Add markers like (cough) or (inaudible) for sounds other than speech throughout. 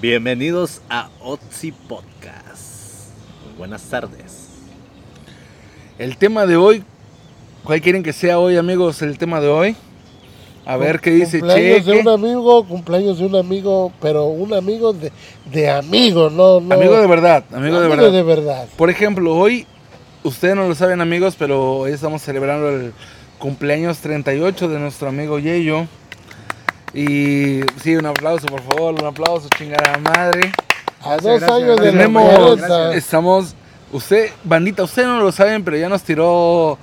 Bienvenidos a Otzi Podcast. Muy buenas tardes. El tema de hoy, ¿cuál quieren que sea hoy, amigos? El tema de hoy. A ver qué dice Cumpleaños de un amigo, cumpleaños de un amigo, pero un amigo de, de amigo, no, no. Amigo de verdad, amigo de verdad. de verdad. Por ejemplo, hoy, ustedes no lo saben, amigos, pero hoy estamos celebrando el cumpleaños 38 de nuestro amigo Yeyo. Y sí, un aplauso, por favor, un aplauso, chingada madre. A Gracias, dos gracias, años de Tenemos, muerta. estamos, usted, bandita, ustedes no lo saben, pero ya nos tiró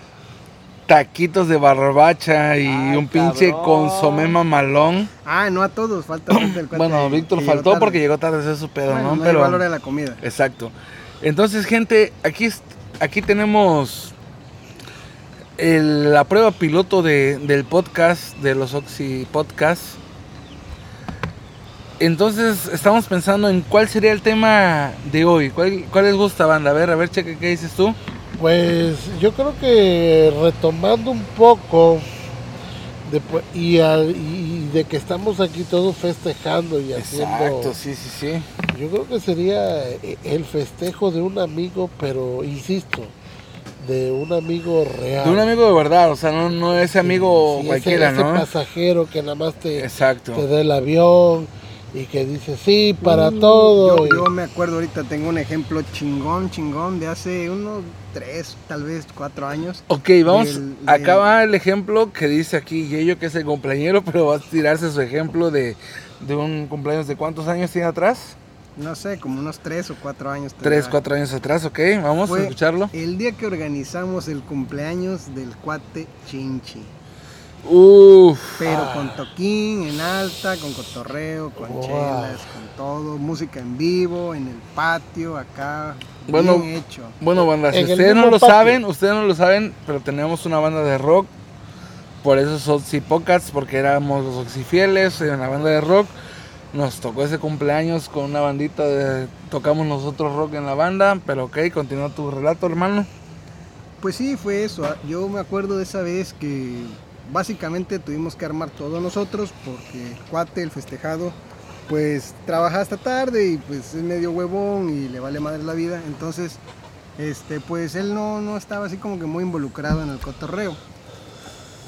taquitos de barbacha y Ay, un pinche cabrón. consomé mamalón. Ah, no a todos, falta el Bueno, Víctor faltó tarde. porque llegó tarde, ese es su pedo, Bueno, ¿no? no hay valor de la comida. Exacto. Entonces, gente, aquí, es- aquí tenemos el- la prueba piloto de- del podcast, de los Oxy Podcasts. Entonces, estamos pensando en cuál sería el tema de hoy. ¿Cuál, cuál les gusta, banda? A ver, a ver, cheque, ¿qué dices tú? Pues yo creo que retomando un poco de, y, al- y de que estamos aquí todos festejando y haciendo. sí, sí, sí. Yo creo que sería eh, el festejo de un amigo, pero insisto, de un amigo real. De un amigo de verdad, o sea, no, no ese amigo Sí, ese- cualquiera, ese ¿no? pasajero que nada más te, Exacto. te da el avión y que dice sí para Mm, todo. Yo, y- yo me acuerdo ahorita, tengo un ejemplo chingón, chingón de hace unos tres, tal vez cuatro años. Ok, vamos. Del- acá del- va el ejemplo que dice aquí Yeyo, que es el cumpleañero, pero va a tirarse su ejemplo de, de un cumpleaños de cuántos años tiene atrás? No sé, como unos tres o cuatro años. Tres, tendrá. cuatro años atrás, ok. Vamos a escucharlo. El día que organizamos el cumpleaños del cuate Chinchi. Uf. Pero Ah. con toquín, en alta, con cotorreo, con Wow. chelas, con todo, música en vivo, en el patio, acá, Bueno, bien hecho. Bueno, banda, si En el ustedes no lo patio. saben, ustedes no lo saben, pero tenemos una banda de rock. Por eso Podcasts, porque éramos los Oxifieles en la banda de rock. Nos tocó ese cumpleaños con una bandita de. Tocamos nosotros rock en la banda, pero ok, continúa tu relato, hermano. Pues sí, fue eso. ah, Yo me acuerdo de esa vez que básicamente tuvimos que armar todos nosotros porque el cuate, el festejado, pues trabaja hasta tarde y pues es medio huevón y le vale madre la vida. Entonces, este, pues él no, no estaba así como que muy involucrado en el cotorreo.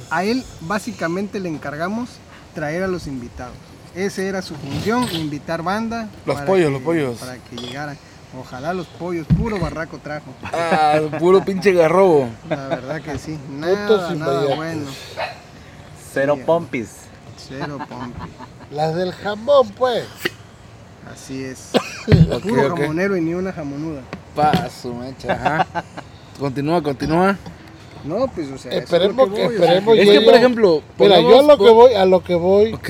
A él básicamente le encargamos traer a los invitados. Esa era su función, invitar banda. Los pollos, que- los pollos. Para que llegaran. Ojalá los pollos, puro barraco trajo. Ah, puro pinche garrobo. La verdad que sí, nada, nada bueno. Cero Sí. pompis. Cero pompi. Las del jamón, pues. Así es. Ok, Puro jamonero y ni una jamonuda. Paso, mecha, ajá. Continúa, continúa. No, pues, o sea, es Esperemos que- voy, o sea, esperemos Es yo- que, por ejemplo. Mira, yo a lo que voy, a lo que voy, Ok.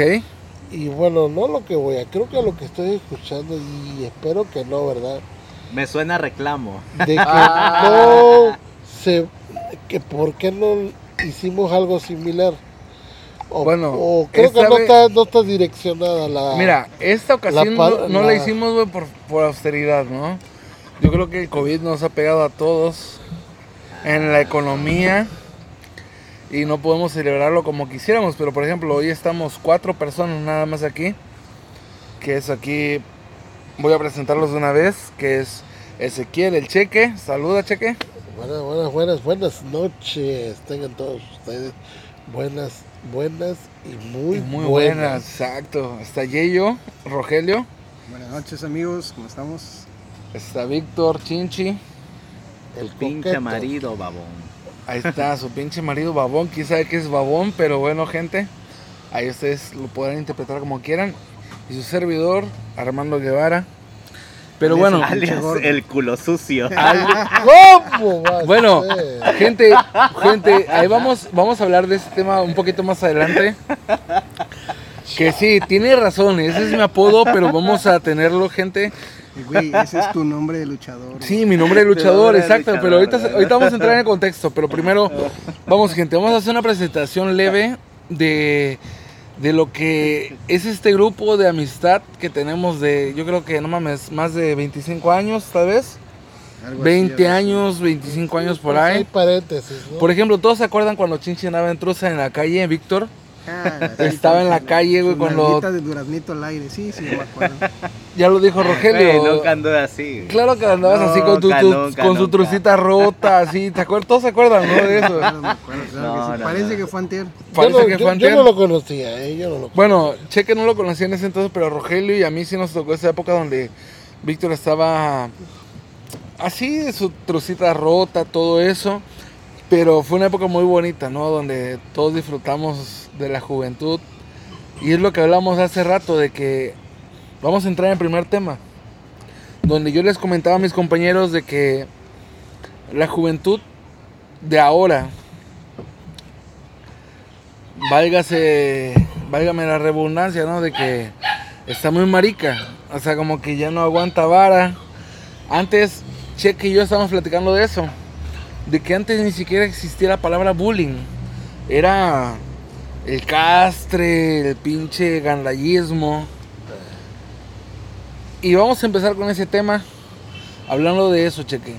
Y bueno, no lo que voy, a- creo que a lo que estoy escuchando, y espero que no, ¿verdad? Me suena reclamo. De que (laughs) Ah. no se, que por qué no hicimos algo similar. O, Bueno, o creo que no vez- está, no está direccionada la... Mira, esta ocasión no, no la la- hicimos, por, por austeridad, ¿no? Yo creo que el COVID nos ha pegado a todos en la economía y no podemos celebrarlo como quisiéramos. Pero, por ejemplo, hoy estamos cuatro personas nada más aquí, que es aquí, voy a presentarlos de una vez, que es Ezequiel, el Cheque. Saluda, Cheque. Buenas, buenas, buenas, buenas noches. Tengan todos ustedes buenas, buenas y muy, Y muy buenas. buenas, exacto. Está Yeyo, Rogelio, Buenas noches, amigos, ¿cómo estamos? está Víctor, Chinchi. El Pinche coqueto. marido, babón. Ahí está su pinche marido babón. Quién sabe qué es babón, pero bueno, gente. Ahí ustedes lo podrán interpretar como quieran. Y su servidor, Armando Guevara. Pero Alias bueno, el Alias el culo sucio. (laughs) (laughs) ¿Cómo bueno, gente, gente, ahí vamos, vamos a hablar de este tema un poquito más adelante. Que sí, tiene razón, ese es mi apodo, pero vamos a tenerlo, gente. Güey, ese es tu nombre de luchador. Sí, mi nombre es (laughs) luchador, exacto, luchador, pero ahorita, ¿verdad? ahorita vamos a entrar en el contexto, pero primero, (laughs) vamos gente, vamos a hacer una presentación leve de, de lo que es este grupo de amistad que tenemos de, yo creo que no mames, más de 25 años tal vez, Algo así, 20 algo así. años, 25 años por Pues hay ahí. paréntesis, ¿no? Por ejemplo, ¿todos se acuerdan cuando Chinchi andaba en truza en la calle, Víctor? Ah, (laughs) sí, Estaba en la calle, güey, con los- de duraznito al aire, sí, sí, me acuerdo. (laughs) Ya lo dijo Güey, Rogelio. nunca anduve así. güey. Claro que andabas así con, tu, tu- nunca, con su nunca. trucita rota, así. ¿Te acuerdas? Todos se acuerdan, ¿no? De eso. Claro, me acuerdo, claro No, que sí. no, Parece no. que fue antier. Parece yo, no, que fue yo antier. no lo conocía, eh, yo no lo conocía. Bueno, Cheque no lo conocía en ese entonces, pero Rogelio y a mí sí nos tocó esa época donde Víctor estaba así, de su trucita rota, todo eso. Pero fue una época muy bonita, ¿no? Donde todos disfrutamos de la juventud. Y es lo que hablamos hace rato, de que vamos a entrar en el primer tema. Donde yo les comentaba a mis compañeros de que la juventud de ahora, válgase, válgame la redundancia, ¿no? De que está muy marica. O sea, como que ya no aguanta vara. Antes, Cheque y yo estábamos platicando de eso. De que antes ni siquiera existía la palabra bullying. Era el castre, el pinche gandallismo. Y vamos a empezar con ese tema. Hablando de eso, Cheque.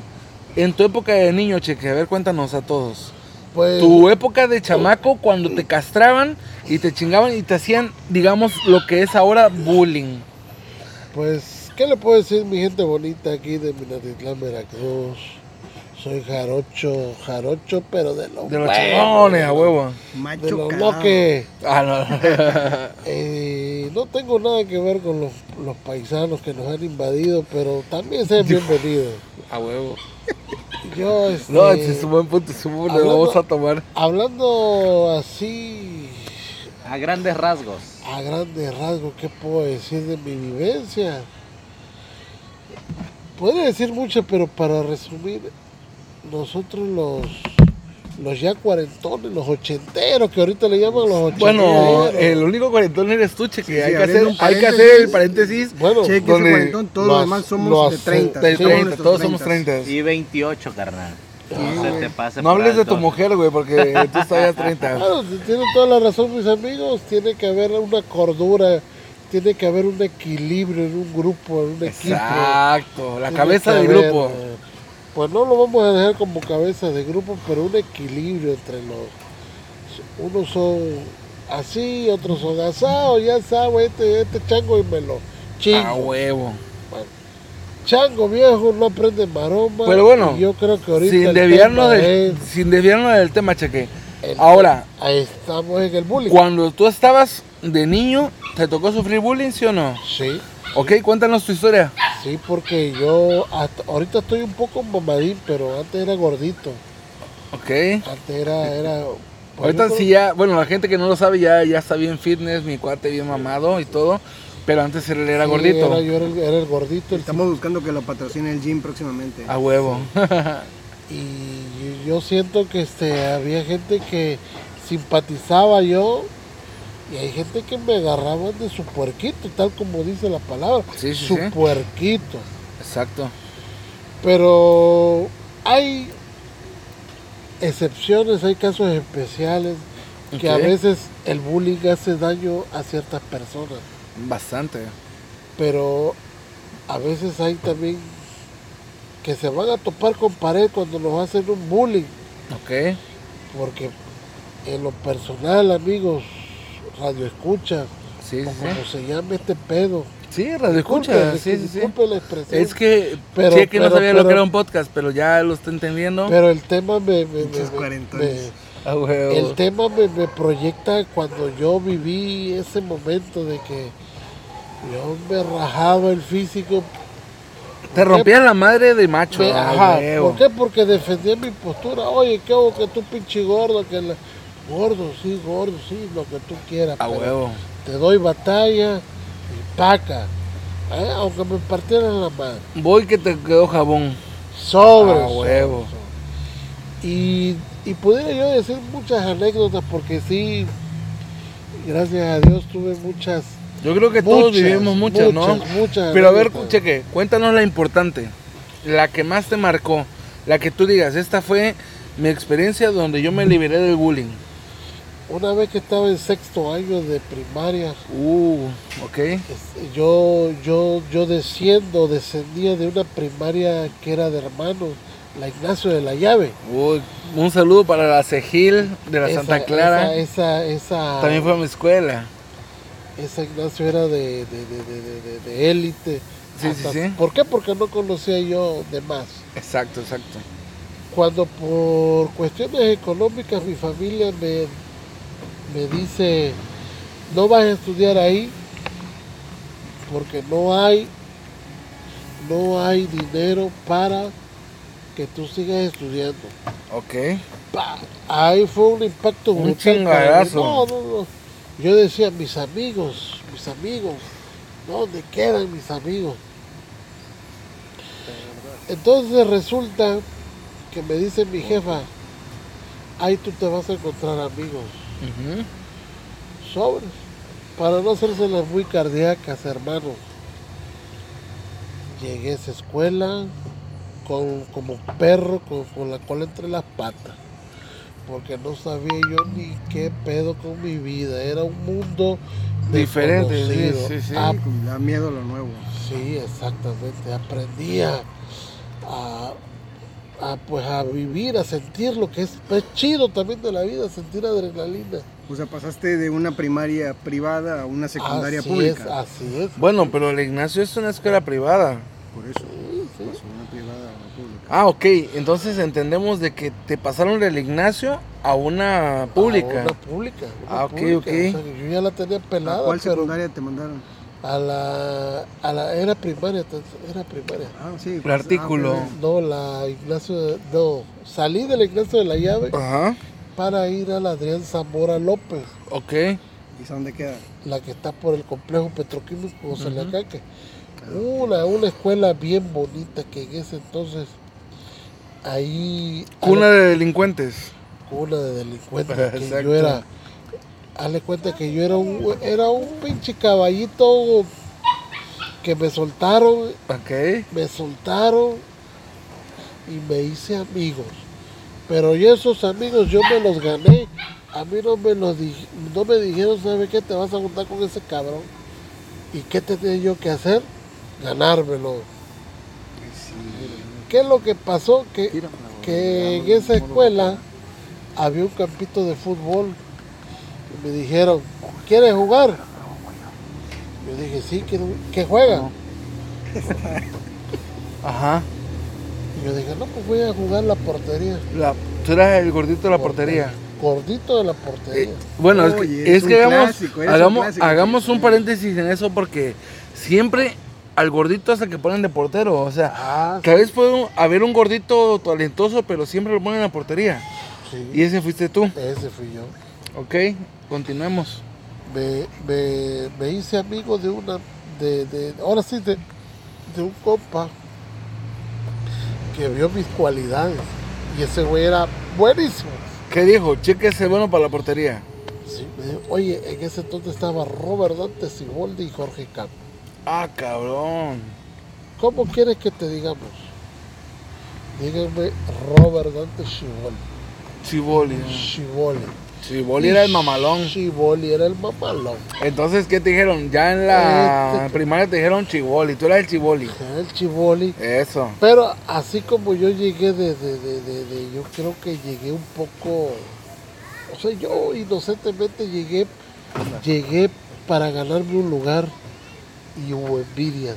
En tu época de niño, Cheque, a ver, cuéntanos a todos. Pues, Tu época de chamaco cuando te castraban y te chingaban y te hacían, digamos, lo que es ahora bullying. pues, ¿qué le puedo decir mi gente bonita aquí de Minatitlán, Veracruz? Soy jarocho, jarocho, pero de los De los chingones, a huevo. De Macho los calado. loques. Ah, no. (laughs) Eh, no tengo nada que ver con los, los paisanos que nos han invadido, pero también sean bienvenidos. a huevo. Yo, este, No, es un buen punto, es un buen- hablando- vamos a tomar. hablando así A grandes rasgos. a grandes rasgos, ¿qué puedo decir de mi vivencia? Podría decir mucho, pero para resumir, nosotros los los ya cuarentones, los ochenteros, que ahorita le llaman los ochenteros. Bueno, el único cuarentón eres tú, Cheque. Sí, hay, sí, que hacer, hay que hacer el paréntesis bueno, Cheque ese donde cuarentón, todos lo los demás somos lo de hace- 30. del somos 30, nuestros todos somos 30. 30. Y 28, carnal. No se te pase No hables de tu mujer, güey, porque tú (laughs) estás ya 30. Claro, tienen toda la razón mis amigos, tiene que haber una cordura, tiene que haber un equilibrio en un grupo, en un equipo. Exacto, la Tiene cabeza del haber, grupo. Pues no lo vamos a dejar como cabeza de grupo, pero un equilibrio entre los... Unos son así, otros son asados, ya sabes, este, este chango y me lo chingo. A huevo. Chango viejo no aprende maroma. Pero bueno, yo creo que ahorita Sin desviarnos, del, es- sin desviarnos del tema, Cheque. el- Ahora, Ahí estamos en el bullying. Cuando tú estabas de niño, ¿te tocó sufrir bullying, sí o no? Sí. Ok, cuéntanos tu historia. Sí, porque yo hasta- ahorita estoy un poco mamadín, pero antes era gordito. Ok. Antes era... era pues Ahorita sí ya, bueno, la gente que no lo sabe ya, ya está bien fitness, mi cuate bien mamado y todo. Pero antes él era sí, gordito. Era, yo era el, era el gordito. el- Estamos buscando que lo patrocine el gym próximamente. A huevo. (laughs) y yo siento que este, había gente que simpatizaba yo y hay gente que me agarraba de su puerquito, tal como dice la palabra. Sí, sí, su sí. puerquito. Exacto. Pero hay excepciones, hay casos especiales que a veces el bullying hace daño a ciertas personas, Bastante. pero a veces hay también que se van a topar con pared cuando nos hacen un bullying, Ok. porque en lo personal, amigos, radio escucha, Sí, sí, o como sí. se llame este pedo. Sí, radio escucha. Disculpe, Sí, sí, sí. disculpe la expresión. Es que, Pero- Cheque no pero- sabía lo pero- que era un podcast, pero ya lo está entendiendo. Pero el tema me, me- me- me- cuarentones. me- A huevo. El tema me, me proyecta cuando yo viví ese momento de que yo me rajaba el físico. Te rompía la madre de macho. Me- a ajá. ¿Por qué? Porque defendía mi postura. Oye, ¿qué hago que tú pinche gordo? Que la- Gordo, sí, gordo, sí, lo que tú quieras. A pero huevo. Te doy batalla y paca. ¿eh? Aunque me partieran la madre. Voy que te quedó jabón. Sobre. A huevo. Y, y pudiera yo decir muchas anécdotas porque sí, gracias a Dios tuve muchas Yo creo que todos vivimos muchas, ¿no? muchas, Pero a ver, cheque, cuéntanos la importante. La que más te marcó. La que tú digas, esta fue mi experiencia donde yo me liberé del bullying. Una vez que estaba en sexto año de primaria, Uh, ok. es- yo, yo, yo desciendo, descendía de una primaria que era de hermanos la Ignacio de la Llave. Uy, un saludo para la Cejil de la Esa- Santa Clara. Esa, esa, esa, También fue a mi escuela. esa Ignacio era de, de, de, de, de- de- élite. Sí, Hasta- sí, sí. ¿Por qué? Porque no conocía yo de más. Exacto, exacto. Cuando por cuestiones económicas mi familia me, me dice, no vas a estudiar ahí porque no hay, no hay dinero para que tú sigas estudiando. Ok. Pa, Ahí fue un impacto Un chingadazo. No, no, no. Yo decía, mis amigos, mis amigos, ¿dónde quedan mis amigos? Entonces resulta que me dice mi jefa, ahí tú te vas a encontrar amigos, Ujú. sobres, para no hacérselas muy cardíacas, hermano. Llegué a esa escuela con, como perro con, con la cola entre las patas, porque no sabía yo ni qué pedo con mi vida, era un mundo Diferente, sí, sí, sí. Ah, da miedo lo nuevo. Sí, exactamente. Aprendí a, a- a, pues a vivir, a sentir lo que es, es chido también de la vida, sentir adrenalina. O sea, pasaste de una primaria privada a una secundaria así pública. es, así es. Bueno, pero el Ignacio es una escuela privada. Por eso, Sí, sí. pasó de una privada a una pública. Ah, ok. Entonces entendemos de que te pasaron del Ignacio a una pública. A una pública. una Ah, ok, pública. ok. O sea, que yo ya la tenía ¿A pelada, cuál pero secundaria te mandaron? A la, a la era primaria, era primaria. Ah, sí. El artículo. ah, No, la Ignacio, de- no, salí del Ignacio de la Llave Ajá. para ir a la Adrián Zamora López. Ok. ¿Y dónde queda? la que está por el complejo petroquímico José Lacaque. Una, una escuela bien bonita que en ese entonces ahí Cuna de delincuentes. cuna de delincuentes que Exacto. yo era hazle cuenta que yo era un era un pinche caballito que me soltaron Ok. me soltaron y me hice amigos. Pero yo esos amigos yo me los gané. A mí no me los di- no me dijeron sabe qué te vas a juntar con ese cabrón y qué tenía yo que hacer ganármelo. Qué es lo que pasó que que en esa escuela había un campito de fútbol me dijeron ¿quieres jugar? yo dije sí quiero ¿qué juega? Ajá. (laughs) Y yo dije, no, pues voy a jugar la portería. La, tú eras el gordito de la portería. Gordito de la portería. Eh, bueno, es que, es es que un hagamos, clásico, eres un hagamos, clásico. hagamos un paréntesis en eso porque siempre al gordito hasta que ponen de portero. O sea, ah, que a veces puede haber un gordito talentoso, pero siempre lo ponen en la portería. sí, Y ese fuiste tú. ese fui yo. Ok, continuemos. Me, me, me hice amigo de una, de, de, ahora sí, de, de un compa que vio mis cualidades. Y ese güey era buenísimo. ¿Qué dijo? Chequese bueno para la portería. Sí, me dijo, oye, en ese entonces estaba Robert Dante Siboldi y Jorge Campos. Ah, cabrón. ¿Cómo quieres que te digamos? Díganme Robert Dante Siboldi. Chiboli. Chiboli era el mamalón. Chiboli era el mamalón. Entonces, ¿qué te dijeron? Ya en la Este- primaria te dijeron Chiboli. Tú eras el Chiboli. Era el Chiboli. Eso. Pero así como yo llegué de, de, de, de- de- yo creo que llegué un poco, o sea, yo inocentemente llegué, llegué para ganarme un lugar y hubo envidias.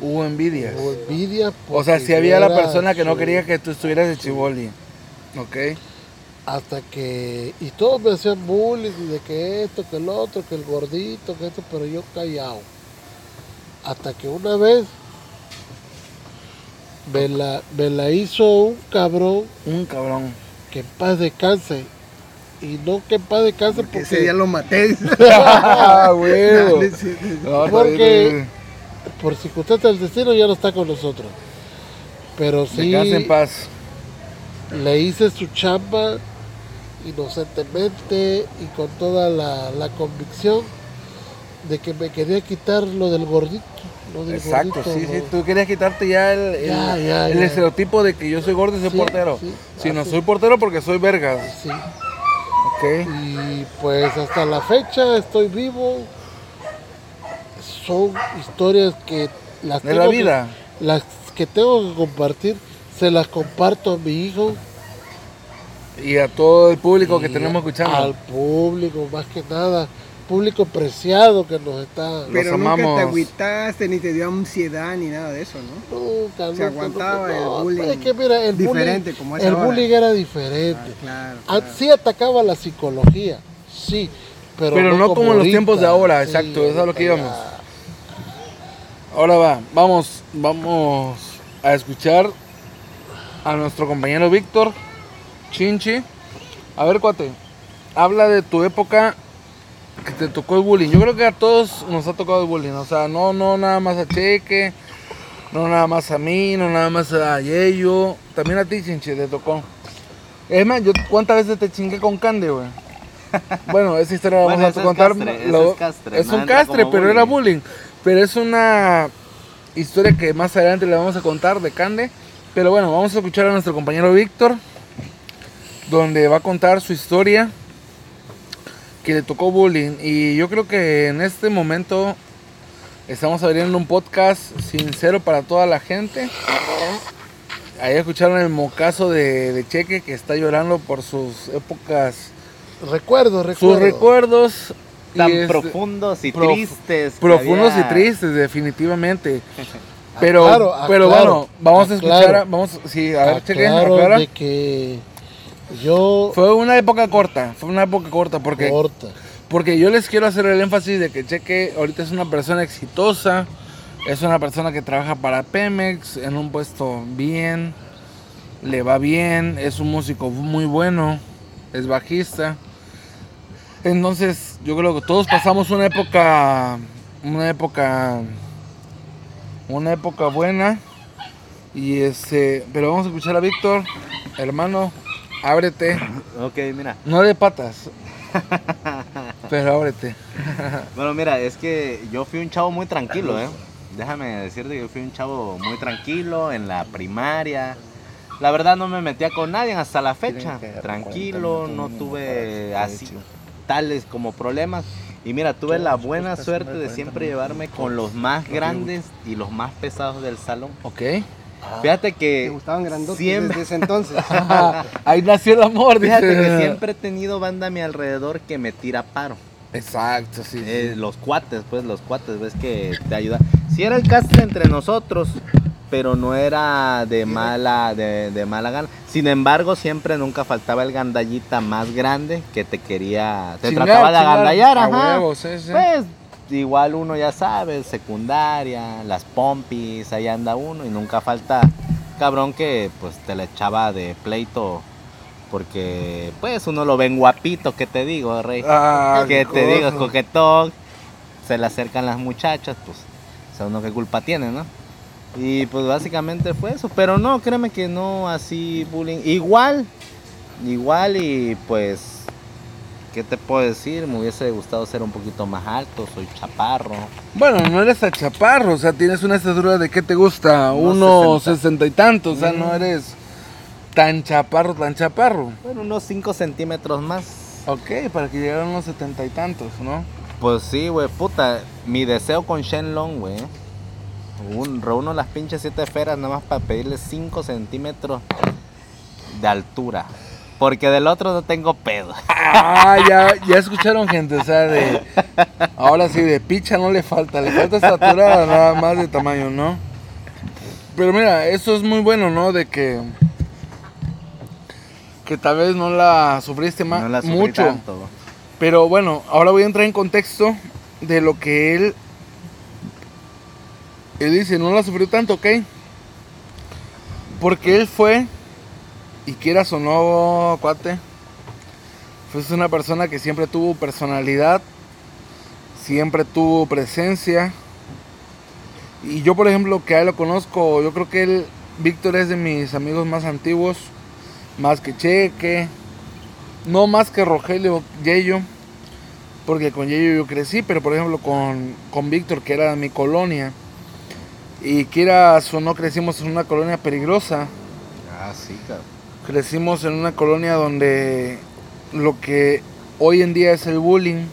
Hubo envidias. Hubo envidias. O sea, porque si había la era- persona que no quería que tú estuvieras de Chiboli. Ok. Hasta que, y todos me hacían bullying de que esto, que el otro, que el gordito, que esto, pero yo callado. Hasta que una vez me la, me la hizo un cabrón Un cabrón. que en paz descanse. Y no que en paz descanse Porque porque, ese día lo maté. (laughs) (laughs) ah, huevo. Dale, sí, sí. No, Porque- por circunstancias del destino ya no está con nosotros. Pero sí Descansa en paz. le hice su chamba inocentemente y con toda la, la convicción de que me quería quitar lo del gordito. Lo del Exacto, gordito, sí, sí. Tú querías quitarte ya el, el, Ya, ya, el ya. estereotipo de que yo soy gordo y soy Sí, portero. sí, Si no soy portero porque soy vergas. Sí. Ok. Y pues hasta la fecha estoy vivo. Son historias que las De la tengo que- vida. las que tengo que compartir se las comparto a mi hijo. Y a todo el público que tenemos escuchando. Al público, más que nada. Público preciado que nos está. Pero nunca amamos. te agüitaste, ni te dio ansiedad, ni nada de eso, ¿no? Nunca, Se nunca, aguantaba nunca. el bullying Es que mira, el diferente bullying, como es el bullying era diferente. Ah, claro, Ah, claro. Sí atacaba la psicología, sí. Pero, Pero no como en los tiempos de ahora, exacto, es a lo que íbamos. Ahora va, vamos, vamos a escuchar a nuestro compañero Víctor Chinchi. A ver, cuate, habla de tu época que te tocó el bullying. Yo creo que a todos nos ha tocado el bullying. O sea, no, no nada más a Cheque, no nada más a mí, no nada más a Yeyo. También a ti, Chinchi, te tocó. Es más, yo cuántas veces te chingué con Cande, güey. (laughs) Bueno, esa historia la vamos a es contar. castre, ese lo- es castre, es no un castre, pero era bullying. bullying. Pero es una historia que más adelante le vamos a contar de Cande. Pero bueno, vamos a escuchar a nuestro compañero Víctor, donde va a contar su historia que le tocó bullying. Y yo creo que en este momento estamos abriendo un podcast sincero para toda la gente. Ahí escucharon el mocazo de, de Cheque que está llorando por sus épocas, Recuerdo, recuerdo. sus recuerdos. Tan profundos y prof- tristes. Profundos había- y tristes, definitivamente. (laughs) Pero, Aclaro, pero bueno, vamos a escuchar, vamos, sí, a ver, cheque, de que yo Fue una época corta, fue una época corta porque, corta. porque yo les quiero hacer el énfasis de que Cheque ahorita es una persona exitosa, es una persona que trabaja para Pemex en un puesto bien, le va bien, es un músico muy bueno, es bajista. Entonces, yo creo que todos pasamos una época, una época, una época buena. Y este, pero vamos a escuchar a Víctor, hermano, ábrete, Ok, mira. no de patas, (laughs) pero ábrete. Bueno, mira, es que yo fui un chavo muy tranquilo, ¿eh? Déjame decirte que yo fui un chavo muy tranquilo en la primaria. La verdad no me metía con nadie hasta la fecha. Tranquilo, no tuve así tales como problemas. Y mira, tuve la buena suerte de siempre llevarme con los más grandes y los más pesados del salón. Ok. Fíjate Te que gustaban grandotes siempre- desde ese entonces. (laughs) Ahí nació el amor, Fíjate dice. que siempre he tenido banda a mi alrededor que me tira paro. Exacto, sí. sí. Eh, los cuates, pues los cuates, ves que te ayuda. Si era el castre entre nosotros, pero no era de mala, de, de mala gana. Sin embargo, siempre nunca faltaba el gandallita más grande que te quería, te Chingar, trataba de agandallar, ajá. huevo, sí, sí. Pues igual uno ya sabe, secundaria, las pompis, ahí anda uno y nunca falta cabrón que pues te le echaba de pleito porque pues uno lo ven guapito, ¿qué te digo, rey? Ah, que te digo, coquetón, se le acercan las muchachas, pues, o sea, uno qué culpa tiene, ¿no? Y pues básicamente fue eso, pero no, créeme que no así bullying, igual, igual y pues, ¿qué te puedo decir? Me hubiese gustado ser un poquito más alto, soy chaparro, Bueno, no eres a chaparro, o sea, tienes una estatura de qué te gusta, Unos unos 60. sesenta y tantos, o sea, no Mm. eres tan chaparro, tan chaparro. bueno, unos 5 centímetros más. Ok, para que llegaran unos setenta y tantos, ¿no? Pues sí, güey, puta, mi deseo con Shenlong, güey. Un, reúno las pinches siete esferas nada más para pedirle 5 centímetros de altura. Porque del otro no tengo pedo. Ah, ya, (laughs) ya escucharon gente, o sea, de... Ahora sí, de picha no le falta, le falta estatura nada más de tamaño, ¿no? Pero mira, eso es muy bueno, ¿no? De que... Que tal vez no la sufriste más no la sufrí mucho. tanto. Pero bueno, ahora voy a entrar en contexto de lo que él. Él dice, no la sufrió tanto, ¿ok? Porque él fue, y quieras o no, cuate, fue una persona que siempre tuvo personalidad, siempre tuvo presencia. Y yo, por ejemplo, que a él lo conozco, yo creo que él, Víctor es de mis amigos más antiguos, más que Cheque, no más que Rogelio Yello, porque con Yello yo crecí, pero por ejemplo con, con Víctor, que era mi colonia, y quieras o no crecimos en una colonia peligrosa, Ah, sí, cabrón. Crecimos en una colonia donde lo que hoy en día es el bullying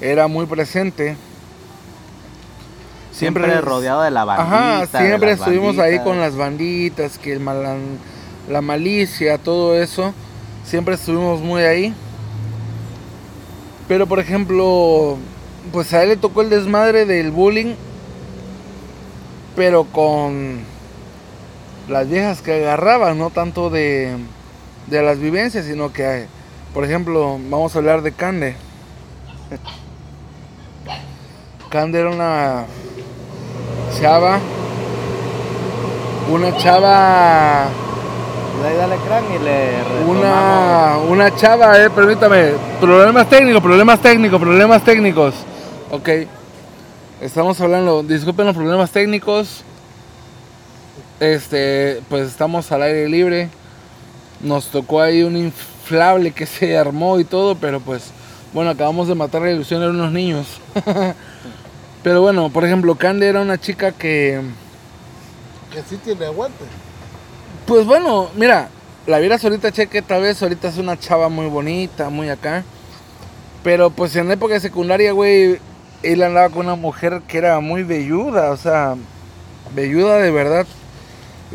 era muy presente. Siempre, Siempre- rodeado de la bandita. Ajá, siempre estuvimos ahí con las banditas, que el malan- la malicia, todo eso. Siempre estuvimos muy ahí. Pero por ejemplo, pues a él le tocó el desmadre del bullying, pero con las viejas que agarraba, no tanto de, de las vivencias, sino que, por ejemplo, vamos a hablar de Cande. Cande era una chava, una chava, dale crán y le una, una chava, eh, permítame, problemas técnicos, problemas técnicos, problemas técnicos. Ok, estamos hablando, disculpen los problemas técnicos. Este, pues estamos al aire libre. Nos tocó ahí un inflable que (laughs) se armó y todo, pero pues, bueno, acabamos de matar la ilusión de unos niños. (laughs) pero bueno, por ejemplo, Cande era una chica que, Que sí tiene aguante. pues bueno, mira, la vieras ahorita, cheque, tal vez ahorita es una chava muy bonita, muy acá. Pero pues en época de secundaria, güey, él andaba con una mujer que era muy velluda, o sea, velluda de verdad.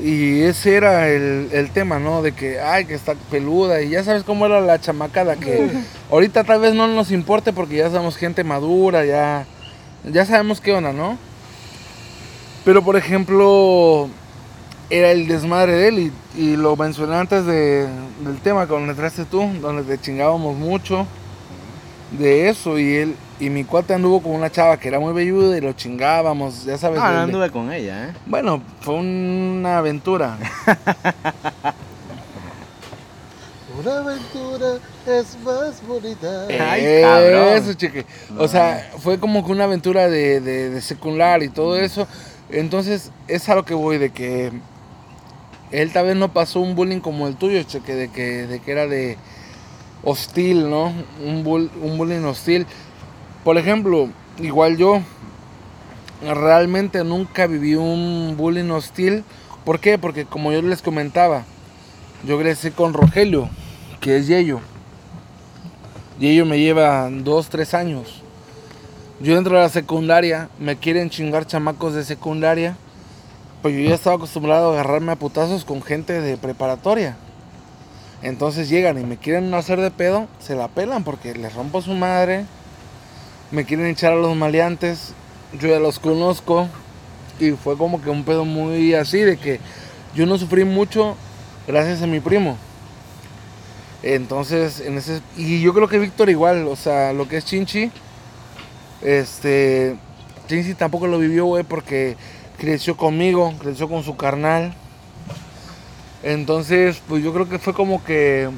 Y ese era el, el tema, ¿no? De que, ay, que está peluda. Y ya sabes cómo era la chamacada, que (laughs) ahorita tal vez no nos importe porque ya somos gente madura, ya, ya sabemos qué onda, ¿no? Pero por ejemplo, era el desmadre de él y, y lo mencioné antes de- del tema con donde entraste tú, donde te chingábamos mucho de eso y él y mi cuate anduvo con una chava que era muy velluda y lo chingábamos, ya sabes. No, no anduve con ella, ¿eh? Bueno, fue una aventura. (laughs) Una aventura es más bonita. Ay, cabrón. Eso, chique. O sea, fue como que una aventura de, de, de secundaria y todo eso. Entonces, es a lo que voy, de que él tal vez no pasó un bullying como el tuyo, cheque, de que, de que era de hostil, ¿no? Un, bull- un bullying hostil. Por ejemplo, igual yo, realmente nunca viví un bullying hostil. ¿Por qué? Porque como yo les comentaba, yo crecí con Rogelio, que es Yello. Yello me lleva dos, tres años. Yo entro a la secundaria, me quieren chingar chamacos de secundaria. Pues yo ya estaba acostumbrado a agarrarme a putazos con gente de preparatoria. Entonces llegan y me quieren hacer de pedo, se la pelan porque les rompo su madre. Me quieren echar a los maleantes, yo ya los conozco. Y fue como que un pedo muy así, de que yo no sufrí mucho gracias a mi primo. Entonces, en ese. Y yo creo que Víctor igual, o sea, lo que es Chinchi. Este. Chinchi tampoco lo vivió, güey, porque creció conmigo, creció con su carnal. Entonces, pues yo creo que fue como que.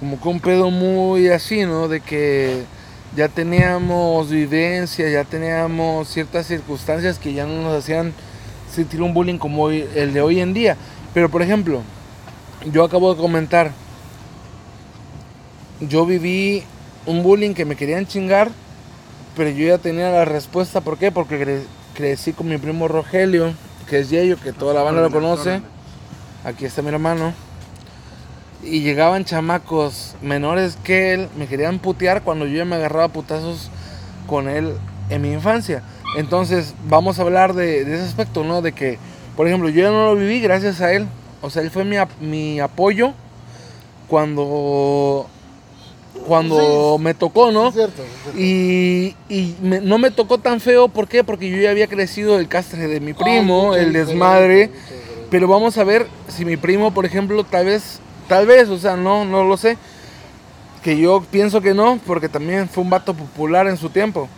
Como que un pedo muy así, ¿no? De que ya teníamos vivencia, ya teníamos ciertas circunstancias que ya no nos hacían sentir un bullying como el de hoy en día. Pero, por ejemplo, yo acabo de comentar, yo viví un bullying que me querían chingar, pero yo ya tenía la respuesta. ¿Por qué? Porque cre- crecí con mi primo Rogelio, que es Yeyo, que toda la banda lo conoce. Aquí está mi hermano. Y llegaban chamacos menores que él, me querían putear cuando yo ya me agarraba putazos con él en mi infancia. Entonces, vamos a hablar de, de ese aspecto, ¿no? De que, por ejemplo, yo ya no lo viví gracias a él. O sea, él fue mi, mi apoyo cuando, cuando Sí. me tocó, ¿no? Es cierto, es cierto. Y, y me- no me tocó tan feo, ¿por qué? Porque yo ya había crecido el castre de mi primo, Ay, el desmadre. Pero vamos a ver si mi primo, por ejemplo, tal vez, tal vez, o sea, no, no lo sé. Que yo pienso que no, porque también fue un vato popular en su tiempo.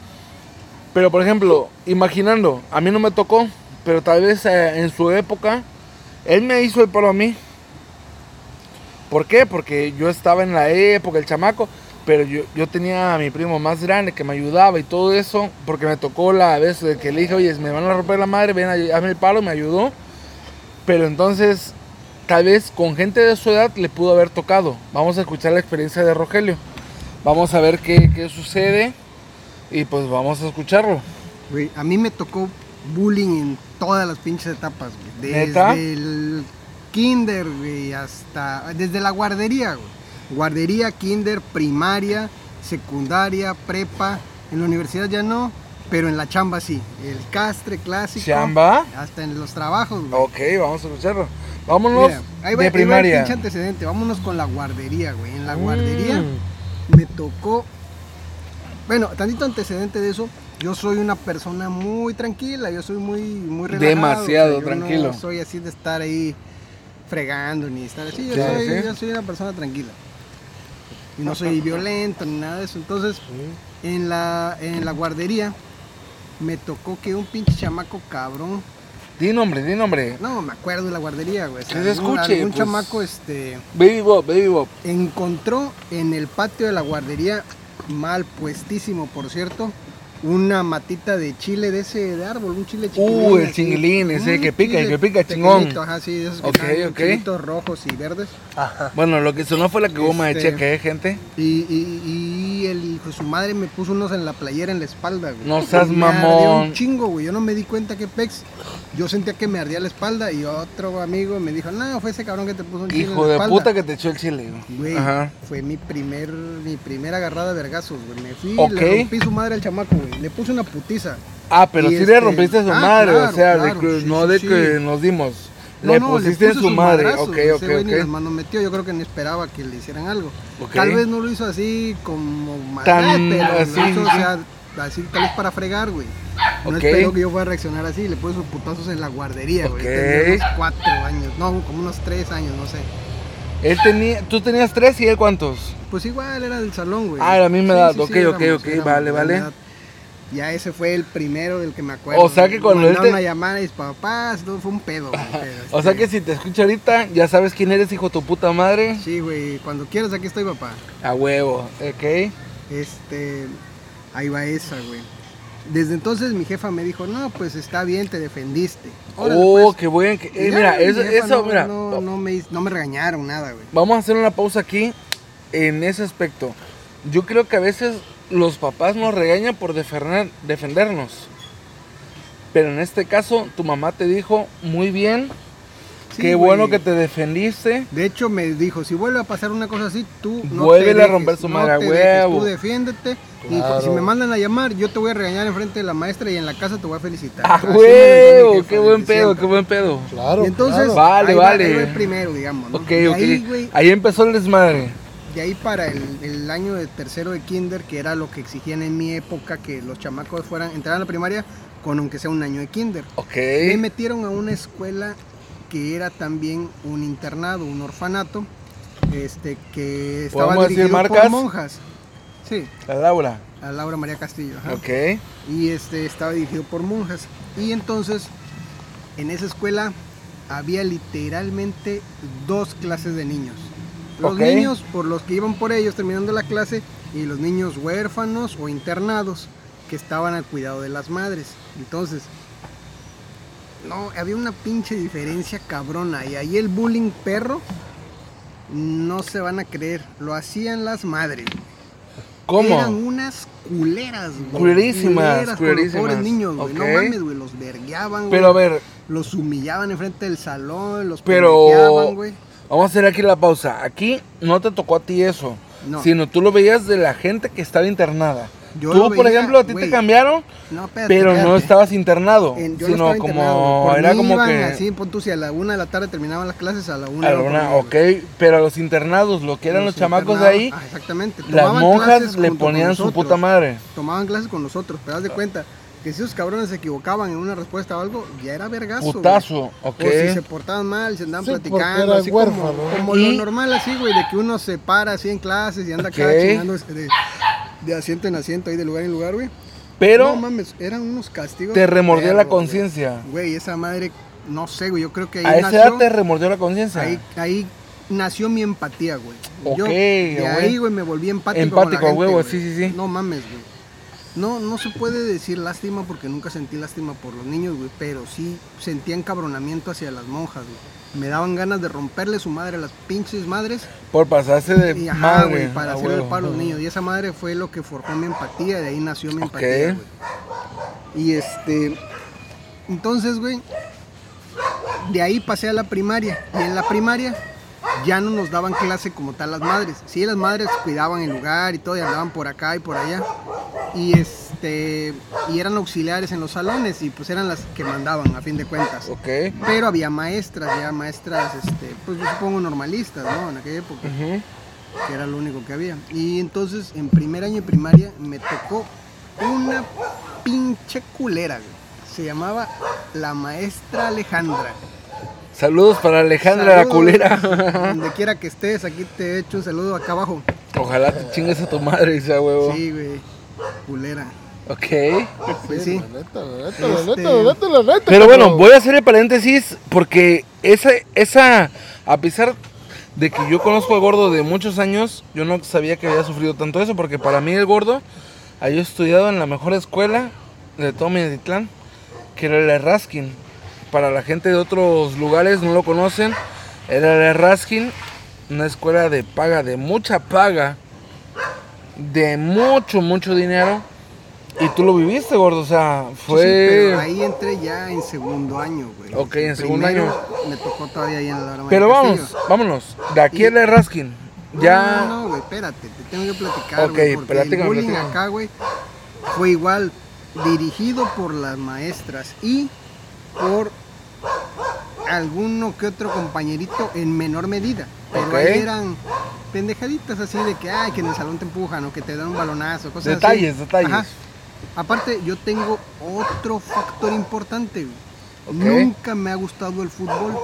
Pero, por ejemplo, imaginando, a mí no me tocó, pero tal vez eh, en su época, él me hizo el palo a mí. ¿Por qué? Porque yo estaba en la época, el chamaco, pero yo, yo tenía a mi primo más grande que me ayudaba y todo eso, porque me tocó la vez de que le dije, oye, me van a romper la madre, ven, hazme el palo, me ayudó. Pero entonces, tal vez con gente de su edad le pudo haber tocado. Vamos a escuchar la experiencia de Rogelio. Vamos a ver qué, qué sucede y pues vamos a escucharlo. Güey, a mí me tocó bullying en todas las pinches etapas, güey. ¿Neta? Desde el kinder, güey, hasta... Desde la guardería, güey. Guardería, kinder, primaria, secundaria, prepa. En la universidad ya no. Pero en la chamba sí. El castre clásico. ¿Chamba? Hasta en los trabajos, güey. Ok, vamos a escucharlo. Vámonos Mira, ahí va, de ahí va el primaria. pinche antecedente. Vámonos con la guardería, güey. En la Mm. guardería me tocó. Bueno, tantito antecedente de eso. Yo soy una persona muy tranquila, yo soy muy, muy relajado. Demasiado yo tranquilo. No soy así de estar ahí fregando ni estar así. Yo, soy, sí. yo soy una persona tranquila. Y no soy (laughs) violento ni nada de eso. Entonces, en la, en la guardería me tocó que un pinche chamaco cabrón Di nombre, di nombre. no, me acuerdo de la guardería, güey. O sea, Que se algún- escuche, Algún pues. chamaco, este, Baby Bob, Baby Bob. encontró en el patio de la guardería, mal puestísimo, por cierto, una matita de chile de ese de árbol, un chile chiquilín. Uh, el chinguilín, ese un que pica, el que pica, chingón. Ajá, sí, de esos que Ok, están ok. chilitos rojos y verdes. Bueno, lo que sonó fue la que goma de Este- cheque, ¿eh, gente? Y, y, y el hijo de su madre me puso unos en la playera, en la espalda, güey. No seas Y me mamón. un chingo, güey. Yo no me di cuenta que pex. Yo sentía que me ardía la espalda y otro amigo me dijo, no, fue ese cabrón que te puso un chile en Hijo de espalda". puta que te echó el chile. Güey, Ajá. fue mi primer, mi primera agarrada de vergazos, güey. Me fui, Ok. le rompí su madre al chamaco, güey. Le puse una putiza. Ah, pero Y sí este- le rompiste a su ah, madre, o claro, sea, de claro, que- sí, no sí, de sí. que nos dimos. No, le no, pusiste en puse su sus madre. madrazos, ok, ok, güey ni las ok. manos metió. Yo creo que no esperaba que le hicieran algo. Ok. Tal vez no lo hizo así como Tan maldad, pero así, hizo, o sí. sea, así tal vez para fregar, güey. No Ok. esperó que yo fuera a reaccionar así. Le puse sus putazos en la guardería, güey. Ok. Tenía unos cuatro años. No, como unos tres años, no sé. Él tenía, tú tenías tres y él cuántos. Pues igual era del salón, güey. Ah, la misma edad, ok, ok, éramos- ok, éramos vale, vale. Ya ese fue el primero del que me acuerdo. O sea que cuando él te- una llamada y mis papás, todo fue un pedo. güey, pero, (laughs) O sea este, que si te escucha ahorita, ya sabes quién eres, hijo de tu puta madre. Sí, güey, cuando quieras aquí estoy, papá. A huevo, ok. Este, ahí va esa, güey. Desde entonces mi jefa me dijo, no, pues está bien, te defendiste. Órale, Oh, pues. qué buen. que- eh, mira, mi eso, no, mira. No, no me, no me regañaron nada, güey. Vamos a hacer una pausa aquí en ese aspecto. Yo creo que a veces los papás nos regañan por defender- defendernos. Pero en este caso, tu mamá te dijo muy bien, Sí, qué güey. bueno que te defendiste. De hecho, me dijo, si vuelve a pasar una cosa así, tú no Vuélvele te a romper su no madre dejes, huevo. Tú defiéndete. Claro. Y si me mandan a llamar, yo te voy a regañar enfrente de la maestra y en la casa te voy a felicitar. ¡Ah, jefa ¡Qué buen pedo, siempre. qué buen pedo! Claro. Y entonces, claro. Vale, ahí va- vale. ahí va el primero, digamos. ¿no? Ok, ok. Ahí, güey, Ahí empezó el desmadre. De ahí para el, el año de tercero de kinder, que era lo que exigían en mi época, que los chamacos fueran, entraran a la primaria con aunque sea un año de kinder. Ok. Me metieron a una escuela que era también un internado, un orfanato, este que estaba ¿Podemos decir dirigido marcas? por monjas. Sí, La Laura. a Laura María Castillo. ajá. Ok. Y este estaba dirigido por monjas. Y entonces, en esa escuela había literalmente dos clases de niños. Los niños por los que iban por ellos terminando la clase y los niños huérfanos o internados que estaban al cuidado de las madres. Entonces, no, había una pinche diferencia cabrona. Y ahí el bullying perro, no se van a creer, lo hacían las madres. ¿Cómo? Eran unas culeras, güey. Culerísimas, Culeras con los culerísimas. pobres niños, güey. No mames, güey. Los vergueaban, güey. Pero a ver, Los humillaban enfrente del salón, los Pero- güey. Vamos a hacer aquí la pausa. Aquí no te tocó a ti eso. No. Sino tú lo veías de la gente que estaba internada. Yo tú, lo por veía, ejemplo, a ti te cambiaron, No, espérate, pero no estabas internado. En- yo sino como internado, era como iban que. Así, pon tú, si a la una de la tarde terminaban las clases, a la una. a la una, ok, pero a los internados, lo que eran los, chamacos de ahí, ah, exactamente. las monjas le ponían su puta madre. Tomaban clases con nosotros, pero haz de cuenta que si esos cabrones se equivocaban en una respuesta o algo, ya era vergazo. Putazo, ok. O si se portaban mal, se andaban Sí, platicando, así como, huérfanos. como Y- lo normal así, güey, de que uno se para así en clases y anda acá Ok. chingándose de, de asiento en asiento ahí de lugar en lugar, güey. Pero no mames, eran unos castigos. te remordió la conciencia. Güey, esa madre, no sé, güey, yo creo que ahí A esa nació, edad te remordió la conciencia. ahí, ahí nació mi empatía, güey. Yo Ok, de güey. ahí, güey, me volví empático Empático, con la gente, huevo, güey. sí, sí, sí. No mames, güey. No, no se puede decir lástima porque nunca sentí lástima por los niños, güey, pero sí sentía encabronamiento hacia las monjas, güey. Me daban ganas de romperle su madre a las pinches madres Por pasarse de y ajá, madre. güey, para hacerle el huevo. paro a los niños. Y esa madre fue lo que forjó mi empatía, de ahí nació mi empatía, güey. Y este, entonces, güey, de ahí pasé a la primaria. Y en la primaria ya no nos daban clase como tal las madres. Sí, las madres cuidaban el lugar y todo, y andaban por acá y por allá. Y este, y eran auxiliares en los salones y pues eran las que mandaban a fin de cuentas. Pero había maestras, ya maestras, este, pues yo supongo normalistas, ¿no? En aquella época, que era lo único que había. Y entonces en primer año de primaria me tocó una pinche culera, güey. Se llamaba la maestra Alejandra. Saludos para Alejandra la culera. Donde quiera que estés, aquí te echo un saludo acá abajo. Ojalá te chingues a tu madre, esa huevo. Sí, güey. Culera. Ok. Pues sí. La la la la la. Pero bueno, voy a hacer el paréntesis porque esa, esa, a pesar de que yo conozco al gordo de muchos años, yo no sabía que había sufrido tanto eso, porque para mí el gordo había estudiado en la mejor escuela de todo Minatitlán, que era el Raskin. Para la gente de otros lugares no lo conocen, era el Raskin, una escuela de paga, de mucha paga, de mucho, mucho dinero. Y tú lo viviste, gordo, o sea, Sí, sí, fue... pero ahí entré ya en segundo año, güey. Ok, en segundo año. Me tocó todavía ahí en la Pero vamos, Castillo. vámonos. De aquí Y- el Raskin. No, Ya. No, no, güey, espérate, te tengo que platicar. Ok, güey, porque el bullying acá, güey, fue igual dirigido por las maestras y por alguno que otro compañerito en menor medida. Pero ahí eran pendejaditas así de que, ay, que en el salón te empujan o que te dan un balonazo, cosas Detalles, así. detalles. Ajá. Aparte, yo tengo otro factor importante. Nunca me ha gustado el fútbol.